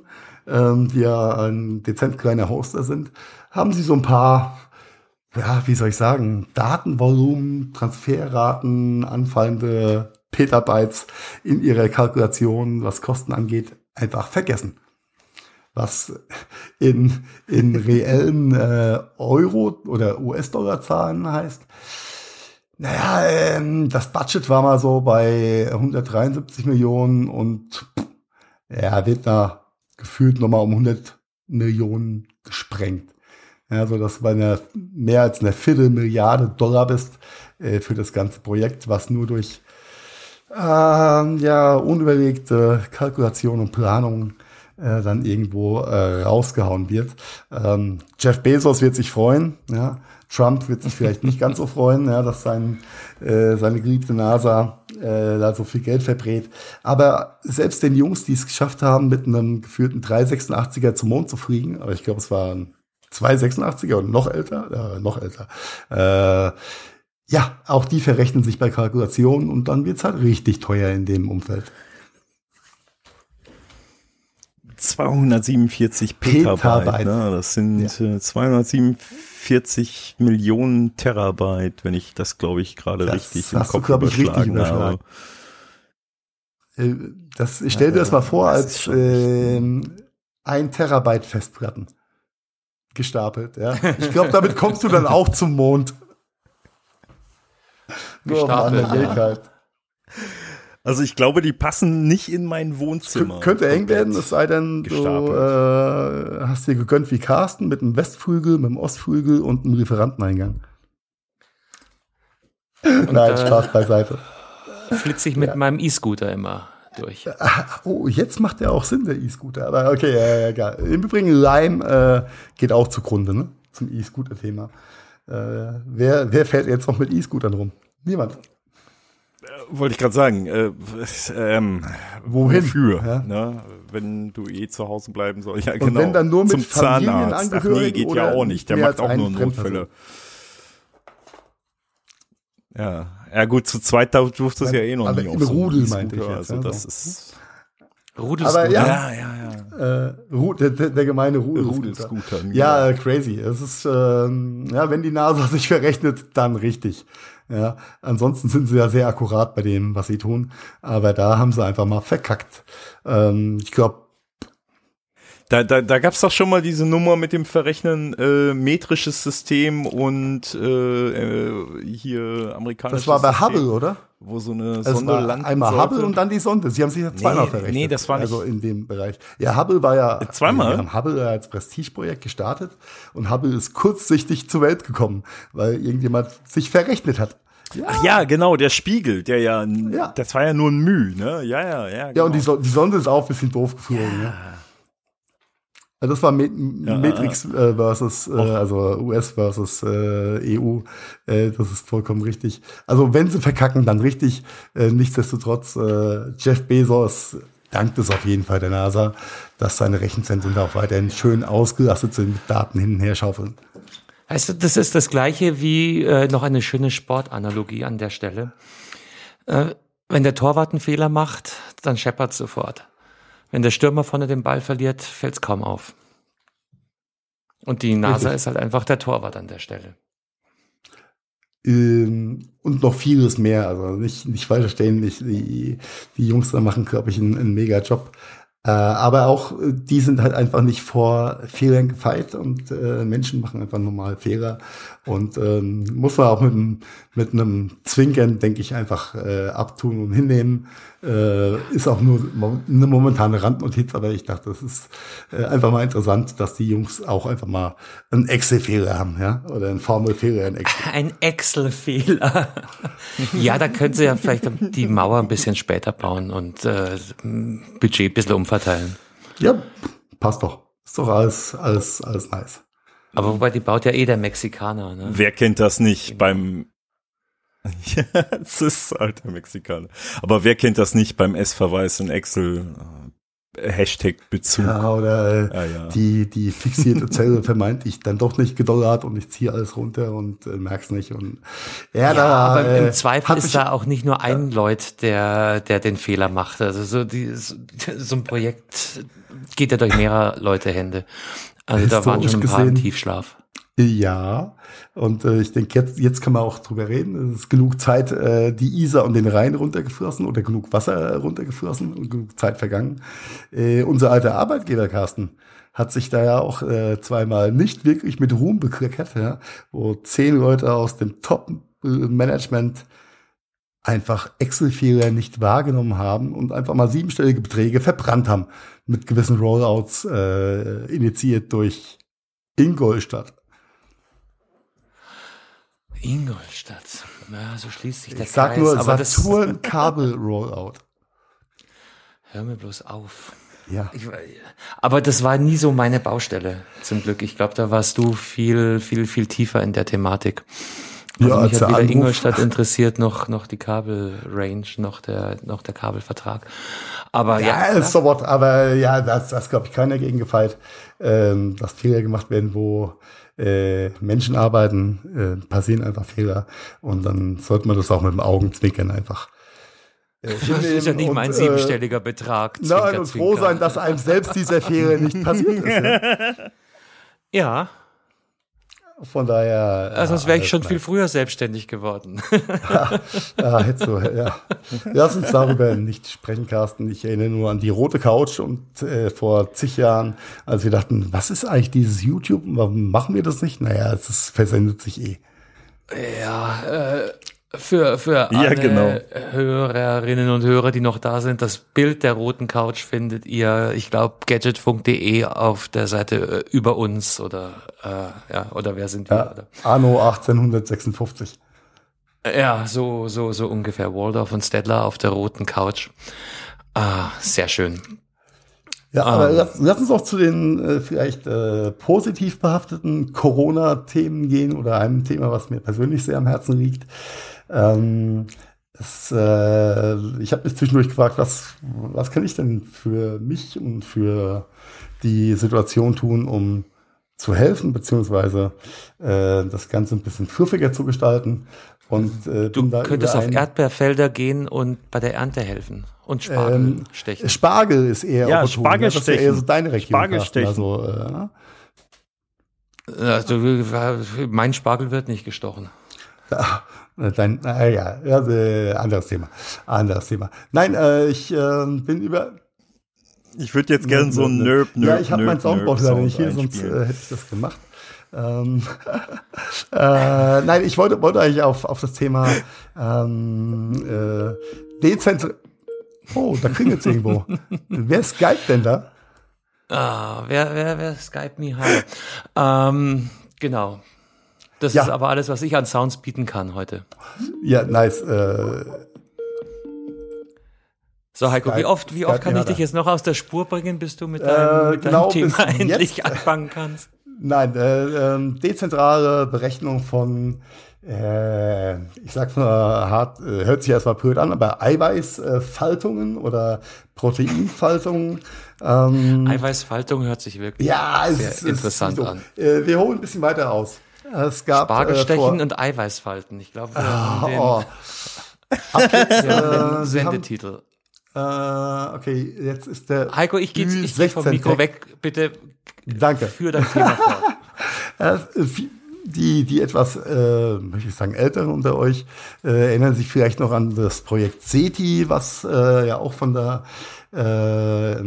ähm, die ja ein dezent kleiner Hoster sind, haben sie so ein paar, ja, wie soll ich sagen, Datenvolumen, Transferraten, anfallende Petabytes in ihrer Kalkulation, was Kosten angeht, einfach vergessen was in, in reellen äh, Euro- oder US-Dollar-Zahlen heißt. Naja, ähm, das Budget war mal so bei 173 Millionen und ja, wird da gefühlt nochmal um 100 Millionen gesprengt. Ja, so dass du bei einer mehr als einer Viertelmilliarde Dollar bist äh, für das ganze Projekt, was nur durch äh, ja, unüberlegte Kalkulation und Planung äh, dann irgendwo äh, rausgehauen wird. Ähm, Jeff Bezos wird sich freuen, ja. Trump wird sich vielleicht nicht ganz so freuen, ja, dass sein, äh, seine geliebte NASA äh, da so viel Geld verbrät. Aber selbst den Jungs, die es geschafft haben, mit einem geführten 386er zum Mond zu fliegen, aber ich glaube, es waren 286er und noch älter, äh, noch älter, äh, ja, auch die verrechnen sich bei Kalkulationen und dann wird's halt richtig teuer in dem Umfeld. 247 Petabyte. Petabyte. Ne? Das sind ja. 247 Millionen Terabyte, wenn ich das, glaube ich, gerade richtig im Kopf du, überschlagen ich, habe. Äh, das, ich stell dir das mal vor als äh, ein Terabyte Festplatten gestapelt. Ja. Ich glaube, damit kommst du dann auch zum Mond. Nur Gestapelt. Ja. Also ich glaube, die passen nicht in mein Wohnzimmer. könnte eng werden, es sei denn, du äh, hast dir gegönnt wie Carsten mit einem Westflügel, mit einem Ostflügel und einem Lieferanteneingang. Und, Nein, äh, Spaß beiseite. Flitze ich mit ja. meinem E-Scooter immer durch. Oh, jetzt macht der auch Sinn, der E-Scooter. Aber okay, ja, ja, egal. Im Übrigen, Lime äh, geht auch zugrunde, ne? Zum E-Scooter-Thema. Äh, wer, wer fährt jetzt noch mit E-Scootern rum? Niemand wollte ich gerade sagen, äh, ähm, wohin? Wofür? Ja? Ne? Wenn du eh zu Hause bleiben sollst. Ja, genau. Und wenn dann nur mit Zum Zahnarzt. Ach nee, geht ja auch nicht. Der macht auch nur Notfälle. Ja, ja gut, zu zweit durfte es ja eh noch nicht. Im Rudel so meinte ich jetzt. Also das ist Rudel Aber ja, ja, ja. ja. Äh, Ru der, der, gemeine Rudel Rudelscooter. Ja, genau. crazy. Es ist, ähm, ja, wenn die NASA sich verrechnet, dann richtig. Ja, ansonsten sind sie ja sehr akkurat bei dem, was sie tun. Aber da haben sie einfach mal verkackt. Ähm, ich glaube, da, da, da gab es doch schon mal diese Nummer mit dem Verrechnen äh, metrisches System und äh, äh, hier amerikanisches Das war bei Hubble, oder? Wo so eine Sonde landen Einmal sollte. Hubble und dann die Sonde. Sie haben sich ja zweimal nee, verrechnet. Nee, das war nicht. Also in dem Bereich. Ja, Hubble war ja. Äh, zweimal? Wir haben Hubble als Prestigeprojekt gestartet und Hubble ist kurzsichtig zur Welt gekommen, weil irgendjemand sich verrechnet hat. Ja. Ach ja, genau, der Spiegel, der ja, ja, das war ja nur ein Müh, ne? Ja, ja, ja. Genau. Ja, und die, so die Sonde ist auch ein bisschen doof geflogen, ja. ja. Das war Met ja, Matrix äh, versus, äh, also US versus äh, EU. Äh, das ist vollkommen richtig. Also wenn sie verkacken, dann richtig. Äh, nichtsdestotrotz, äh, Jeff Bezos dankt es auf jeden Fall der NASA, dass seine Rechenzentren da auch weiterhin schön ausgelastet sind, mit Daten hin und her schaufeln. Weißt du, das ist das gleiche wie äh, noch eine schöne Sportanalogie an der Stelle. Äh, wenn der Torwart einen Fehler macht, dann scheppert sofort. Wenn der Stürmer vorne den Ball verliert, fällt es kaum auf. Und die NASA Richtig. ist halt einfach der Torwart an der Stelle. Ähm, und noch vieles mehr. Also nicht, nicht falsch verstehen, die, die Jungs da machen, glaube ich, einen, einen mega Job. Äh, aber auch äh, die sind halt einfach nicht vor Fehlern gefeit und äh, Menschen machen einfach normal Fehler und ähm, muss man auch mit, mit einem Zwinkern, denke ich, einfach äh, abtun und hinnehmen. Äh, ist auch nur eine momentane Randnotiz, aber ich dachte, das ist äh, einfach mal interessant, dass die Jungs auch einfach mal einen Excel-Fehler haben, ja, oder einen Formelfehler in Excel. Ein Excel-Fehler. ja, da können sie ja vielleicht die Mauer ein bisschen später bauen und äh, Budget ein bisschen umverteilen. Ja, passt doch. Ist doch alles, alles, alles nice. Aber wobei, die baut ja eh der Mexikaner, ne? Wer kennt das nicht beim ja, es ist der Mexikaner. Aber wer kennt das nicht beim S-Verweis in Excel? Hashtag-Bezug. Ja, oder äh, ja, ja. die die fixierte Zelle vermeintlich dann doch nicht gedollert und ich ziehe alles runter und äh, merk's nicht und ja, ja da, aber äh, im Zweifel ist da auch nicht nur ein ja. Leut, der der den Fehler macht. Also so die so, so ein Projekt geht ja durch mehrere Leute Hände. Also da waren schon ein paar gesehen, im Tiefschlaf. Ja, und äh, ich denke, jetzt, jetzt kann man auch drüber reden. Es ist genug Zeit, äh, die Isar und den Rhein runtergeflossen oder genug Wasser runtergeflossen und genug Zeit vergangen. Äh, unser alter Arbeitgeber, Carsten, hat sich da ja auch äh, zweimal nicht wirklich mit Ruhm bekleckert, ja, wo zehn Leute aus dem Top-Management einfach Excel-Fehler nicht wahrgenommen haben und einfach mal siebenstellige Beträge verbrannt haben mit gewissen Rollouts äh, initiiert durch Ingolstadt. Ingolstadt. Ja, so schließt sich der ich sag Kreis. nur aber Saturn Kabel Rollout. Hör mir bloß auf. Ja. Ich, aber das war nie so meine Baustelle, zum Glück. Ich glaube, da warst du viel, viel, viel tiefer in der Thematik. Also ja, mich hat weder Anruf. Ingolstadt interessiert, noch, noch die Kabelrange, noch der, noch der Kabelvertrag. Aber ja. Ja, so what, aber ja, das, das glaube ich keiner gegen gefeit, ähm, dass Fehler gemacht werden, wo äh, Menschen arbeiten, äh, passieren einfach Fehler und dann sollte man das auch mit dem Augenzwinkern einfach äh, das ist ja nicht und, mein äh, siebenstelliger Betrag. Zwinker, nein, und froh sein, dass einem selbst dieser Fehler nicht passiert ist. Ja. ja. Von daher. Also sonst wäre ich schon viel früher selbstständig geworden. ja, ja, hättest du, ja. Lass uns darüber nicht sprechen, Carsten. Ich erinnere nur an die rote Couch und äh, vor zig Jahren, als wir dachten, was ist eigentlich dieses YouTube? Warum machen wir das nicht? Naja, es ist, versendet sich eh. Ja, äh, für, für alle ja, genau. Hörerinnen und Hörer, die noch da sind, das Bild der roten Couch findet ihr, ich glaube, gadgetfunk.de auf der Seite äh, über uns oder äh, ja, oder wer sind wir? Ja, Anno 1856. Ja, so, so, so ungefähr. Waldorf und Stedler auf der roten Couch. Ah, sehr schön. Ja, aber um, lass, lass, uns auch zu den äh, vielleicht äh, positiv behafteten Corona-Themen gehen oder einem Thema, was mir persönlich sehr am Herzen liegt. Ähm, es, äh, ich habe mich zwischendurch gefragt, was, was kann ich denn für mich und für die Situation tun, um zu helfen, beziehungsweise äh, das Ganze ein bisschen fluffiger zu gestalten. Und, äh, du könntest auf Erdbeerfelder gehen und bei der Ernte helfen und Spargel ähm, stechen. Spargel ist eher ja, opportun, Spargel ne? das ist eher so deine Region. Spargel stechen. Also, äh, also, mein Spargel wird nicht gestochen. Ja, Dein, äh, ja, also, anderes Thema. Anderes Thema. Nein, äh, ich äh, bin über. Ich würde jetzt gerne so ein Nerd, Nerd. Ja, ich habe mein Soundboard leider nicht hier, sonst äh, hätte ich das gemacht. Ähm, äh, nein, ich wollte, wollte eigentlich auf, auf das Thema ähm, äh, dezentral. Oh, da klingelt es irgendwo. wer Skype denn da? Ah, wer, wer, wer Skype me hi? Ähm, genau. Das ja. ist aber alles, was ich an Sounds bieten kann heute. Ja, nice. Äh, so, Heiko, Skype, wie oft, wie oft kann ich dich jetzt noch aus der Spur bringen, bis du mit deinem, äh, mit deinem genau Thema endlich jetzt, anfangen kannst? Nein, äh, äh, dezentrale Berechnung von, äh, ich sag's mal hart, äh, hört sich erstmal blöd an, aber Eiweißfaltungen oder Proteinfaltungen. Ähm, Eiweißfaltung hört sich wirklich ja, sehr es, interessant es, an. Äh, wir holen ein bisschen weiter aus. Es gab Spargelstechen äh, und Eiweißfalten. Ich glaube, wir haben den, oh. jetzt, äh, Sendetitel. Äh, okay, jetzt ist der. Heiko, ich gehe ich geh vom Mikro weg. Bitte. Danke. Für dein Thema fort. Die, die etwas, äh, möchte ich sagen, älteren unter euch äh, erinnern sich vielleicht noch an das Projekt SETI, was äh, ja auch von der äh,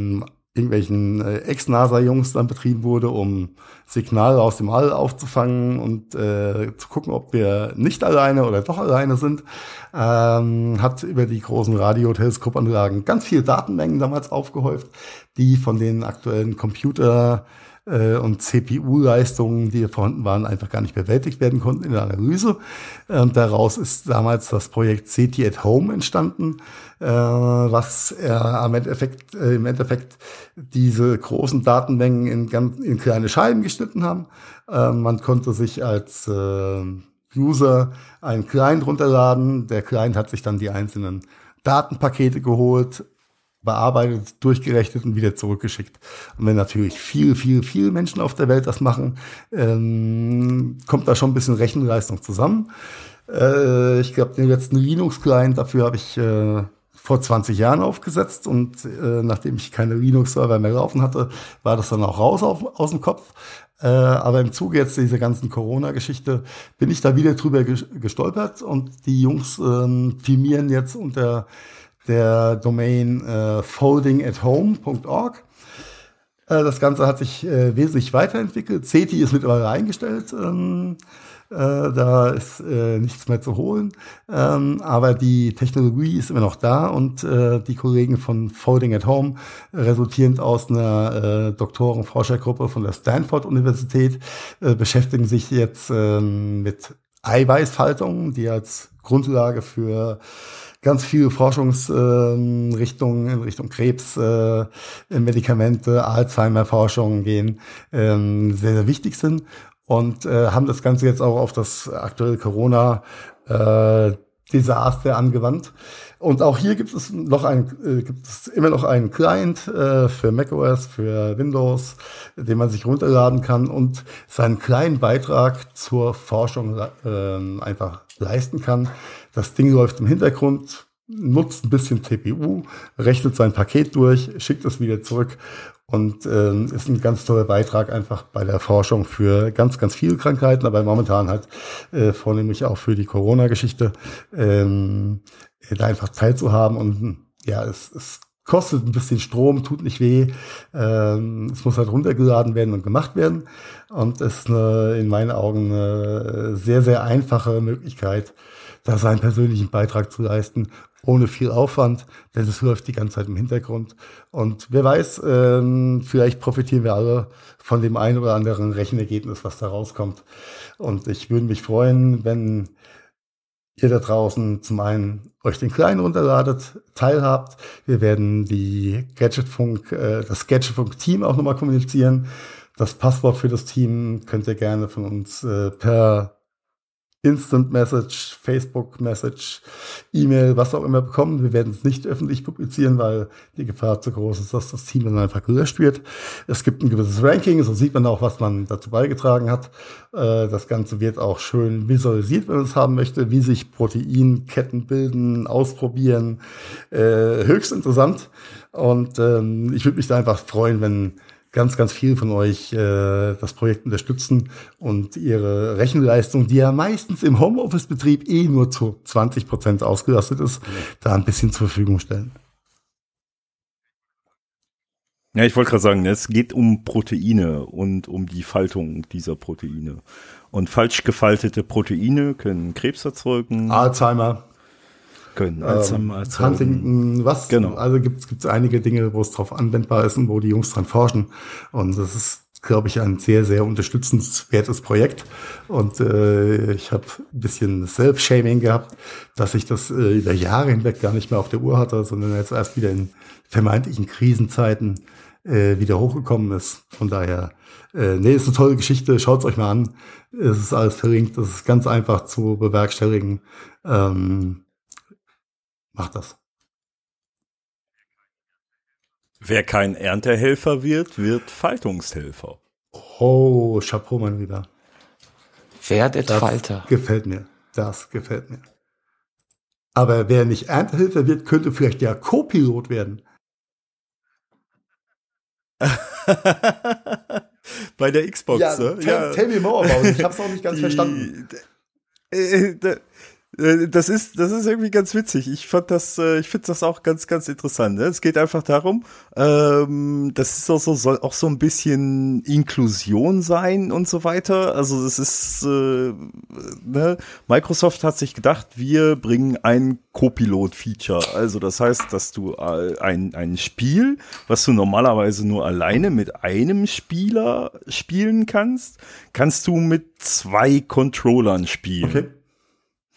irgendwelchen äh, Ex-NASA-Jungs dann betrieben wurde, um Signale aus dem All aufzufangen und äh, zu gucken, ob wir nicht alleine oder doch alleine sind. Ähm, hat über die großen Radioteleskopanlagen ganz viele Datenmengen damals aufgehäuft, die von den aktuellen Computer und CPU-Leistungen, die vorhanden waren, einfach gar nicht bewältigt werden konnten in der Analyse. Und daraus ist damals das Projekt CT at Home entstanden, äh, was äh, am Endeffekt, äh, im Endeffekt diese großen Datenmengen in, ganz, in kleine Scheiben geschnitten haben. Äh, man konnte sich als äh, User einen Client runterladen. Der Client hat sich dann die einzelnen Datenpakete geholt, bearbeitet, durchgerechnet und wieder zurückgeschickt. Und wenn natürlich viel, viel, viel Menschen auf der Welt das machen, ähm, kommt da schon ein bisschen Rechenleistung zusammen. Äh, ich glaube, den letzten Linux-Client, dafür habe ich äh, vor 20 Jahren aufgesetzt und äh, nachdem ich keine Linux-Server mehr laufen hatte, war das dann auch raus auf, aus dem Kopf. Äh, aber im Zuge jetzt dieser ganzen Corona-Geschichte bin ich da wieder drüber gestolpert und die Jungs ähm, firmieren jetzt unter der Domain äh, foldingathome.org. Äh, das Ganze hat sich äh, wesentlich weiterentwickelt. CETI ist mittlerweile eingestellt. Ähm, äh, da ist äh, nichts mehr zu holen. Ähm, aber die Technologie ist immer noch da und äh, die Kollegen von Folding at Home, resultierend aus einer Doktoren-Forschergruppe von der Stanford-Universität, beschäftigen sich jetzt äh, mit Eiweißfaltung, die als Grundlage für ganz viele Forschungsrichtungen in Richtung Krebs, äh, Medikamente, Alzheimer-Forschung gehen, ähm, sehr, sehr wichtig sind und äh, haben das Ganze jetzt auch auf das aktuelle Corona äh, Desaster angewandt. Und auch hier gibt es noch ein, äh, gibt es immer noch einen Client äh, für macOS, für Windows, den man sich runterladen kann und seinen kleinen Beitrag zur Forschung äh, einfach leisten kann. Das Ding läuft im Hintergrund, nutzt ein bisschen CPU, rechnet sein Paket durch, schickt es wieder zurück und äh, ist ein ganz toller Beitrag einfach bei der Forschung für ganz, ganz viele Krankheiten, aber momentan halt äh, vornehmlich auch für die Corona-Geschichte, ähm, da einfach teilzuhaben. Und ja, es, es kostet ein bisschen Strom, tut nicht weh. Ähm, es muss halt runtergeladen werden und gemacht werden. Und es ist eine, in meinen Augen eine sehr, sehr einfache Möglichkeit, da seinen persönlichen Beitrag zu leisten, ohne viel Aufwand, denn es läuft die ganze Zeit im Hintergrund. Und wer weiß, ähm, vielleicht profitieren wir alle von dem einen oder anderen Rechenergebnis, was da rauskommt. Und ich würde mich freuen, wenn ihr da draußen zum einen euch den Kleinen runterladet, teilhabt. Wir werden die Gadgetfunk, äh, das Gadgetfunk-Team auch nochmal kommunizieren. Das Passwort für das Team könnt ihr gerne von uns äh, per Instant Message, Facebook Message, E-Mail, was auch immer bekommen. Wir werden es nicht öffentlich publizieren, weil die Gefahr zu groß ist, dass das Team dann einfach gelöscht wird. Es gibt ein gewisses Ranking, so sieht man auch, was man dazu beigetragen hat. Äh, das Ganze wird auch schön visualisiert, wenn man es haben möchte, wie sich Proteinketten bilden, ausprobieren. Äh, höchst interessant. Und ähm, ich würde mich da einfach freuen, wenn ganz, ganz viel von euch äh, das Projekt unterstützen und ihre Rechenleistung, die ja meistens im Homeoffice-Betrieb eh nur zu 20 Prozent ausgelastet ist, da ein bisschen zur Verfügung stellen. Ja, ich wollte gerade sagen, es geht um Proteine und um die Faltung dieser Proteine. Und falsch gefaltete Proteine können Krebs erzeugen. Alzheimer können. Als, ähm, als Huntington, was? Genau. Also gibt es einige Dinge, wo es drauf anwendbar ist und wo die Jungs dran forschen. Und das ist, glaube ich, ein sehr, sehr unterstützenswertes Projekt. Und äh, ich habe ein bisschen Self-Shaming gehabt, dass ich das äh, über Jahre hinweg gar nicht mehr auf der Uhr hatte, sondern jetzt erst wieder in vermeintlichen Krisenzeiten äh, wieder hochgekommen ist. Von daher, äh, nee, ist eine tolle Geschichte. Schaut's euch mal an. Es ist alles verlinkt. Das ist ganz einfach zu bewerkstelligen. Ähm, Macht das. Wer kein Erntehelfer wird, wird Faltungshelfer. Oh, Chapeau, mein Lieber. Werdet das Falter. Gefällt mir. Das gefällt mir. Aber wer nicht Erntehelfer wird, könnte vielleicht ja Co-Pilot werden. Bei der Xbox, ja, ne? Tell, ja. tell me more about it. Ich hab's auch nicht ganz verstanden. Äh, das ist, das ist irgendwie ganz witzig. Ich fand das, äh, ich finde das auch ganz, ganz interessant. Ne? Es geht einfach darum, ähm, das ist auch so, soll auch so ein bisschen Inklusion sein und so weiter. Also es ist, äh, ne? Microsoft hat sich gedacht, wir bringen ein Copilot-Feature. Also das heißt, dass du ein, ein Spiel, was du normalerweise nur alleine mit einem Spieler spielen kannst, kannst du mit zwei Controllern spielen. Okay.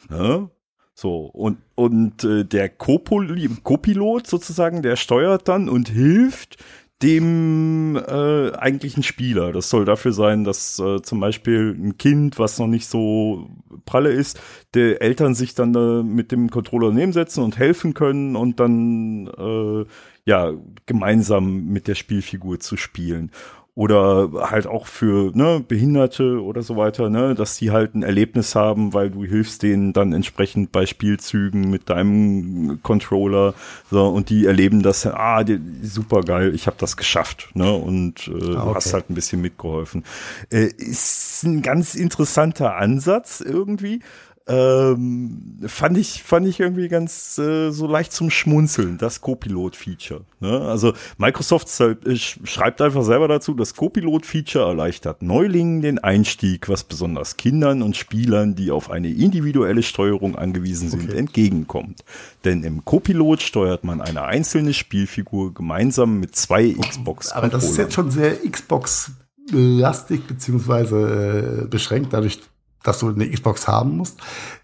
Ne? So, und, und äh, der Co-Pilot sozusagen, der steuert dann und hilft dem äh, eigentlichen Spieler. Das soll dafür sein, dass äh, zum Beispiel ein Kind, was noch nicht so pralle ist, der Eltern sich dann äh, mit dem Controller nebensetzen und helfen können und dann äh, ja gemeinsam mit der Spielfigur zu spielen oder halt auch für ne, Behinderte oder so weiter, ne, dass die halt ein Erlebnis haben, weil du hilfst denen dann entsprechend bei Spielzügen mit deinem Controller so und die erleben das, ah, die, super geil, ich habe das geschafft, ne, und äh, ah, okay. hast halt ein bisschen mitgeholfen. Äh, ist ein ganz interessanter Ansatz irgendwie ähm, fand ich fand ich irgendwie ganz äh, so leicht zum Schmunzeln das Copilot-Feature. Ne? Also Microsoft äh, schreibt einfach selber dazu, das Copilot-Feature erleichtert Neulingen den Einstieg, was besonders Kindern und Spielern, die auf eine individuelle Steuerung angewiesen sind, okay. entgegenkommt. Denn im Copilot steuert man eine einzelne Spielfigur gemeinsam mit zwei Xbox. Aber das ist jetzt schon sehr Xbox lastig beziehungsweise äh, beschränkt dadurch dass du eine Xbox haben musst.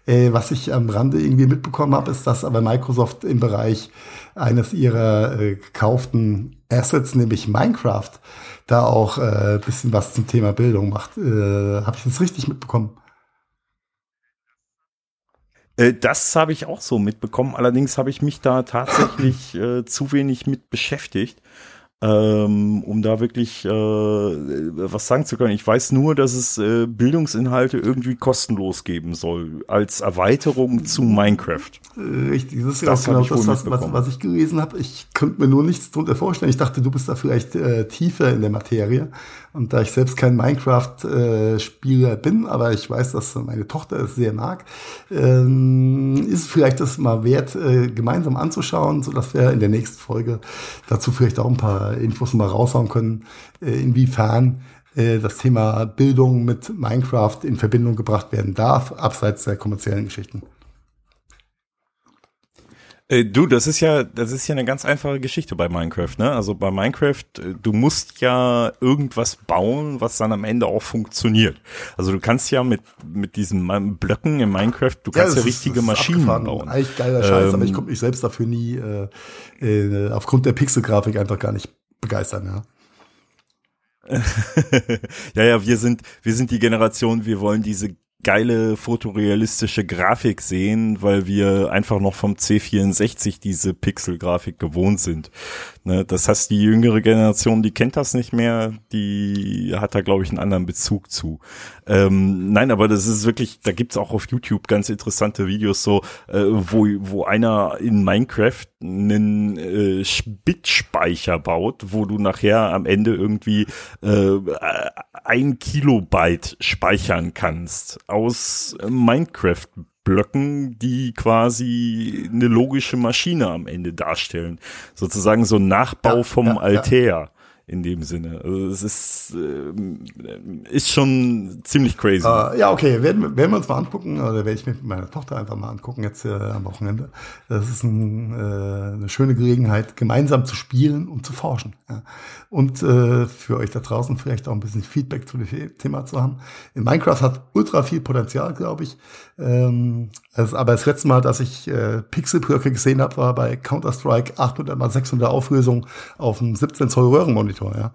Äh, was ich am Rande irgendwie mitbekommen habe, ist, dass aber Microsoft im Bereich eines ihrer äh, gekauften Assets, nämlich Minecraft, da auch äh, bisschen was zum Thema Bildung macht. Äh, habe ich das richtig mitbekommen? Äh, das habe ich auch so mitbekommen. Allerdings habe ich mich da tatsächlich äh, zu wenig mit beschäftigt ähm, um da wirklich äh, was sagen zu können. Ich weiß nur, dass es äh, Bildungsinhalte irgendwie kostenlos geben soll, als Erweiterung zu Minecraft. Richtig, das ist ja auch genau das, was, was, was, ich gelesen habe. Ich könnte mir nur nichts drunter vorstellen. Ich dachte, du bist da vielleicht äh, tiefer in der Materie. Und da ich selbst kein Minecraft-Spieler äh, bin, aber ich weiß, dass meine Tochter es sehr mag, ähm, ist es vielleicht das mal wert, äh, gemeinsam anzuschauen, so dass wir in der nächsten Folge dazu vielleicht auch ein paar Infos mal raushauen können, äh, inwiefern äh, das Thema Bildung mit Minecraft in Verbindung gebracht werden darf, abseits der kommerziellen Geschichten. Äh, du, das ist ja, das ist ja eine ganz einfache Geschichte bei Minecraft, ne? Also bei Minecraft, äh, du musst ja irgendwas bauen, was dann am Ende auch funktioniert. Also du kannst ja mit mit diesen Blöcken in Minecraft, du kannst ja, ja richtige ist, Maschinen bauen. Eigentlich geiler Scheiß, ähm, aber ich ähm, konnte mich selbst dafür nie äh, äh, aufgrund der Pixelgrafik einfach gar nicht begeistern, ja. ja, ja, wir sind, wir sind die Generation, wir wollen diese geile fotorealistische Grafik sehen, weil wir einfach noch vom C64 diese Pixel-Grafik gewohnt sind. Ne, das heißt, die jüngere Generation, die kennt das nicht mehr, die hat da, glaube ich, einen anderen Bezug zu. Ähm, nein, aber das ist wirklich, da gibt's auch auf YouTube ganz interessante Videos, so, äh, wo, wo einer in Minecraft einen äh, Bitspeicher baut, wo du nachher am Ende irgendwie äh, ein Kilobyte speichern kannst aus Minecraft Blöcken, die quasi eine logische Maschine am Ende darstellen. Sozusagen so ein Nachbau ja, vom ja, Altair. In dem Sinne. Also es ist, äh, ist schon ziemlich crazy. Uh, ja, okay, werden, werden wir uns mal angucken, oder werde ich mir mit meiner Tochter einfach mal angucken, jetzt äh, am Wochenende. Das ist ein, äh, eine schöne Gelegenheit, gemeinsam zu spielen und zu forschen. Ja. Und äh, für euch da draußen vielleicht auch ein bisschen Feedback zu dem Thema zu haben. In Minecraft hat ultra viel Potenzial, glaube ich. Ähm, also, aber das letzte Mal, dass ich äh, Pixelbrücke gesehen habe, war bei Counter-Strike 800 x 600 Auflösung auf einem 17 Zoll Röhrenmonitor, ja.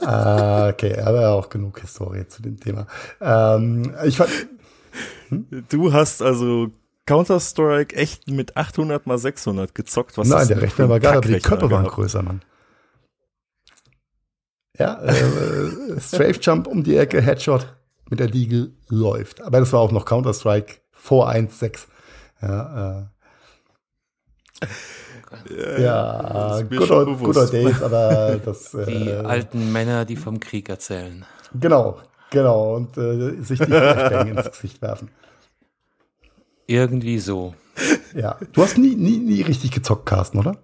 äh, okay, aber auch genug Historie zu dem Thema. Ähm, ich fand, hm? Du hast also Counter-Strike echt mit 800 mal 600 gezockt. Was Nein, der Rechner war gar aber die Köpfe waren größer, Mann. Ja, äh, Strafe Jump um die Ecke, Headshot mit der Diegel läuft. Aber das war auch noch Counter-Strike vor 1.6. Ja, äh, ja, good old, good old days, aber das. Die äh, alten Männer, die vom Krieg erzählen. Genau, genau, und äh, sich die Flashbang ins Gesicht werfen. Irgendwie so. Ja. Du hast nie, nie, nie richtig gezockt, Carsten, oder?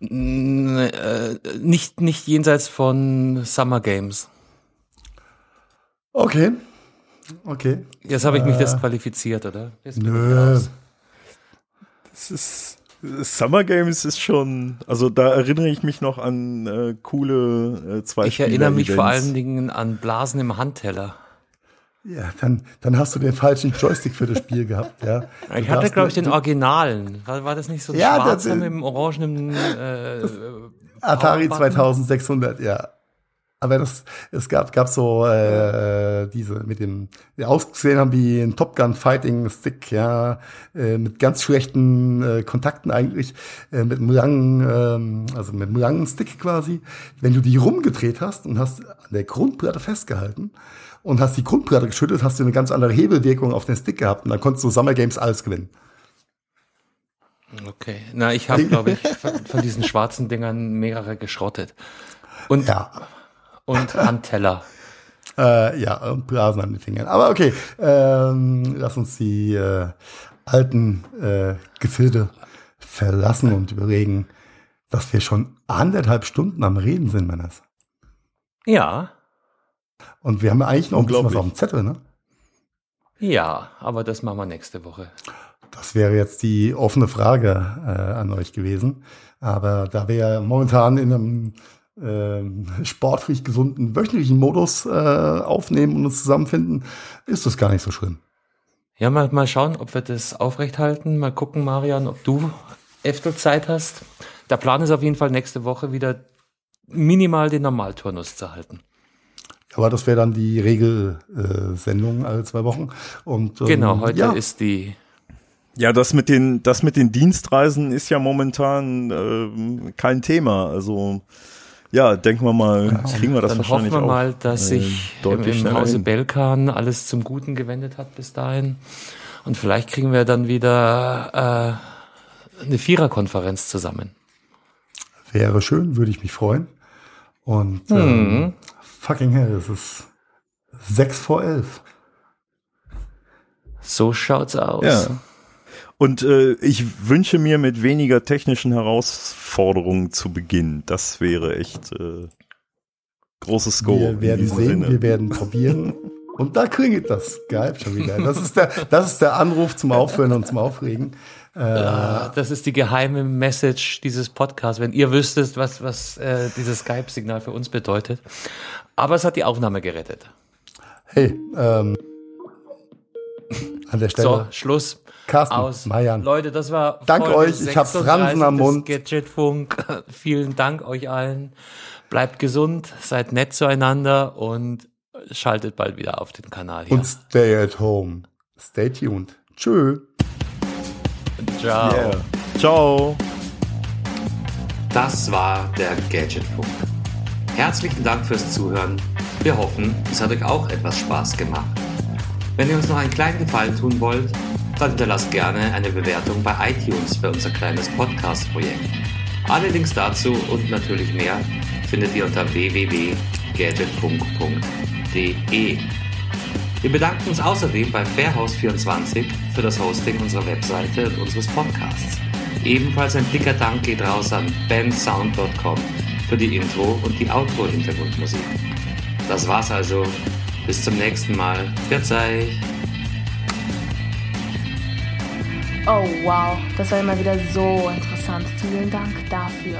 N äh, nicht, nicht jenseits von Summer Games. Okay. Okay. Jetzt habe ich mich äh, disqualifiziert, oder? nö. Das ist. Summer Games ist schon, also da erinnere ich mich noch an äh, coole äh, zwei Ich erinnere mich vor allen Dingen an Blasen im Handteller. Ja, dann, dann hast du den falschen Joystick für das Spiel gehabt, ja. Du ich hatte, glaube ich, den Originalen. War, war das nicht so ein ja, schwarzer mit dem orangenen äh, Atari 2600, ja. Aber das, es gab, gab so äh, diese mit dem, die ausgesehen haben wie ein Top Gun Fighting Stick, ja, äh, mit ganz schlechten äh, Kontakten eigentlich, äh, mit einem langen, äh, also mit einem langen Stick quasi. Wenn du die rumgedreht hast und hast an der Grundplatte festgehalten und hast die Grundplatte geschüttet, hast du eine ganz andere Hebelwirkung auf den Stick gehabt und dann konntest du Summer Games alles gewinnen. Okay, na ich habe glaube ich von diesen schwarzen Dingern mehrere geschrottet. Und ja und Handteller. äh, ja, und Blasen an den Fingern. Aber okay, ähm, lass uns die äh, alten äh, Gefilde verlassen und überlegen, dass wir schon anderthalb Stunden am Reden sind, Männers. Ja. Und wir haben eigentlich noch ein bisschen was auf dem Zettel, ne? Ja, aber das machen wir nächste Woche. Das wäre jetzt die offene Frage äh, an euch gewesen. Aber da wir ja momentan in einem ähm, sportlich gesunden wöchentlichen Modus äh, aufnehmen und uns zusammenfinden, ist das gar nicht so schlimm. Ja, mal, mal schauen, ob wir das aufrechthalten. Mal gucken, Marian, ob du öfter Zeit hast. Der Plan ist auf jeden Fall nächste Woche wieder minimal den Normalturnus zu halten. Aber das wäre dann die Regelsendung äh, alle zwei Wochen. Und, ähm, genau, heute ja. ist die ja, das mit den, das mit den Dienstreisen ist ja momentan äh, kein Thema. Also ja, denken wir mal, genau. kriegen wir das Dann wahrscheinlich hoffen wir mal, dass äh, sich im, im Hause Belkan alles zum Guten gewendet hat bis dahin. Und vielleicht kriegen wir dann wieder äh, eine Viererkonferenz zusammen. Wäre schön, würde ich mich freuen. Und mhm. ähm, fucking hell, es ist sechs vor elf. So schaut's aus. Ja. Und äh, ich wünsche mir mit weniger technischen Herausforderungen zu beginnen. Das wäre echt äh, großes Go. Wir werden sehen, Sinne. wir werden probieren. Und da klingelt das Skype schon wieder. Das ist der, das ist der Anruf zum Aufhören und zum Aufregen. Äh, das ist die geheime Message dieses Podcasts, wenn ihr wüsstet, was, was äh, dieses Skype-Signal für uns bedeutet. Aber es hat die Aufnahme gerettet. Hey, ähm, an der Stelle. So, Schluss. Carsten, aus. Marian. Leute, das war Dank euch, ich habe Fransen am Mund. Gadgetfunk. Vielen Dank euch allen. Bleibt gesund, seid nett zueinander und schaltet bald wieder auf den Kanal hier. Und stay at home. Stay tuned. Tschö. Ciao. Yeah. Ciao. Das war der Gadgetfunk. Herzlichen Dank fürs Zuhören. Wir hoffen, es hat euch auch etwas Spaß gemacht. Wenn ihr uns noch einen kleinen Gefallen tun wollt, dann hinterlasst gerne eine Bewertung bei iTunes für unser kleines Podcast-Projekt. Alle Links dazu und natürlich mehr findet ihr unter www.gadgetfunk.de. Wir bedanken uns außerdem bei Fairhouse24 für das Hosting unserer Webseite und unseres Podcasts. Ebenfalls ein dicker Dank geht raus an bandsound.com für die Intro und die Outro-Hintergrundmusik. Das war's also. Bis zum nächsten Mal. Verzeih! Oh wow, das war immer wieder so interessant. Vielen Dank dafür.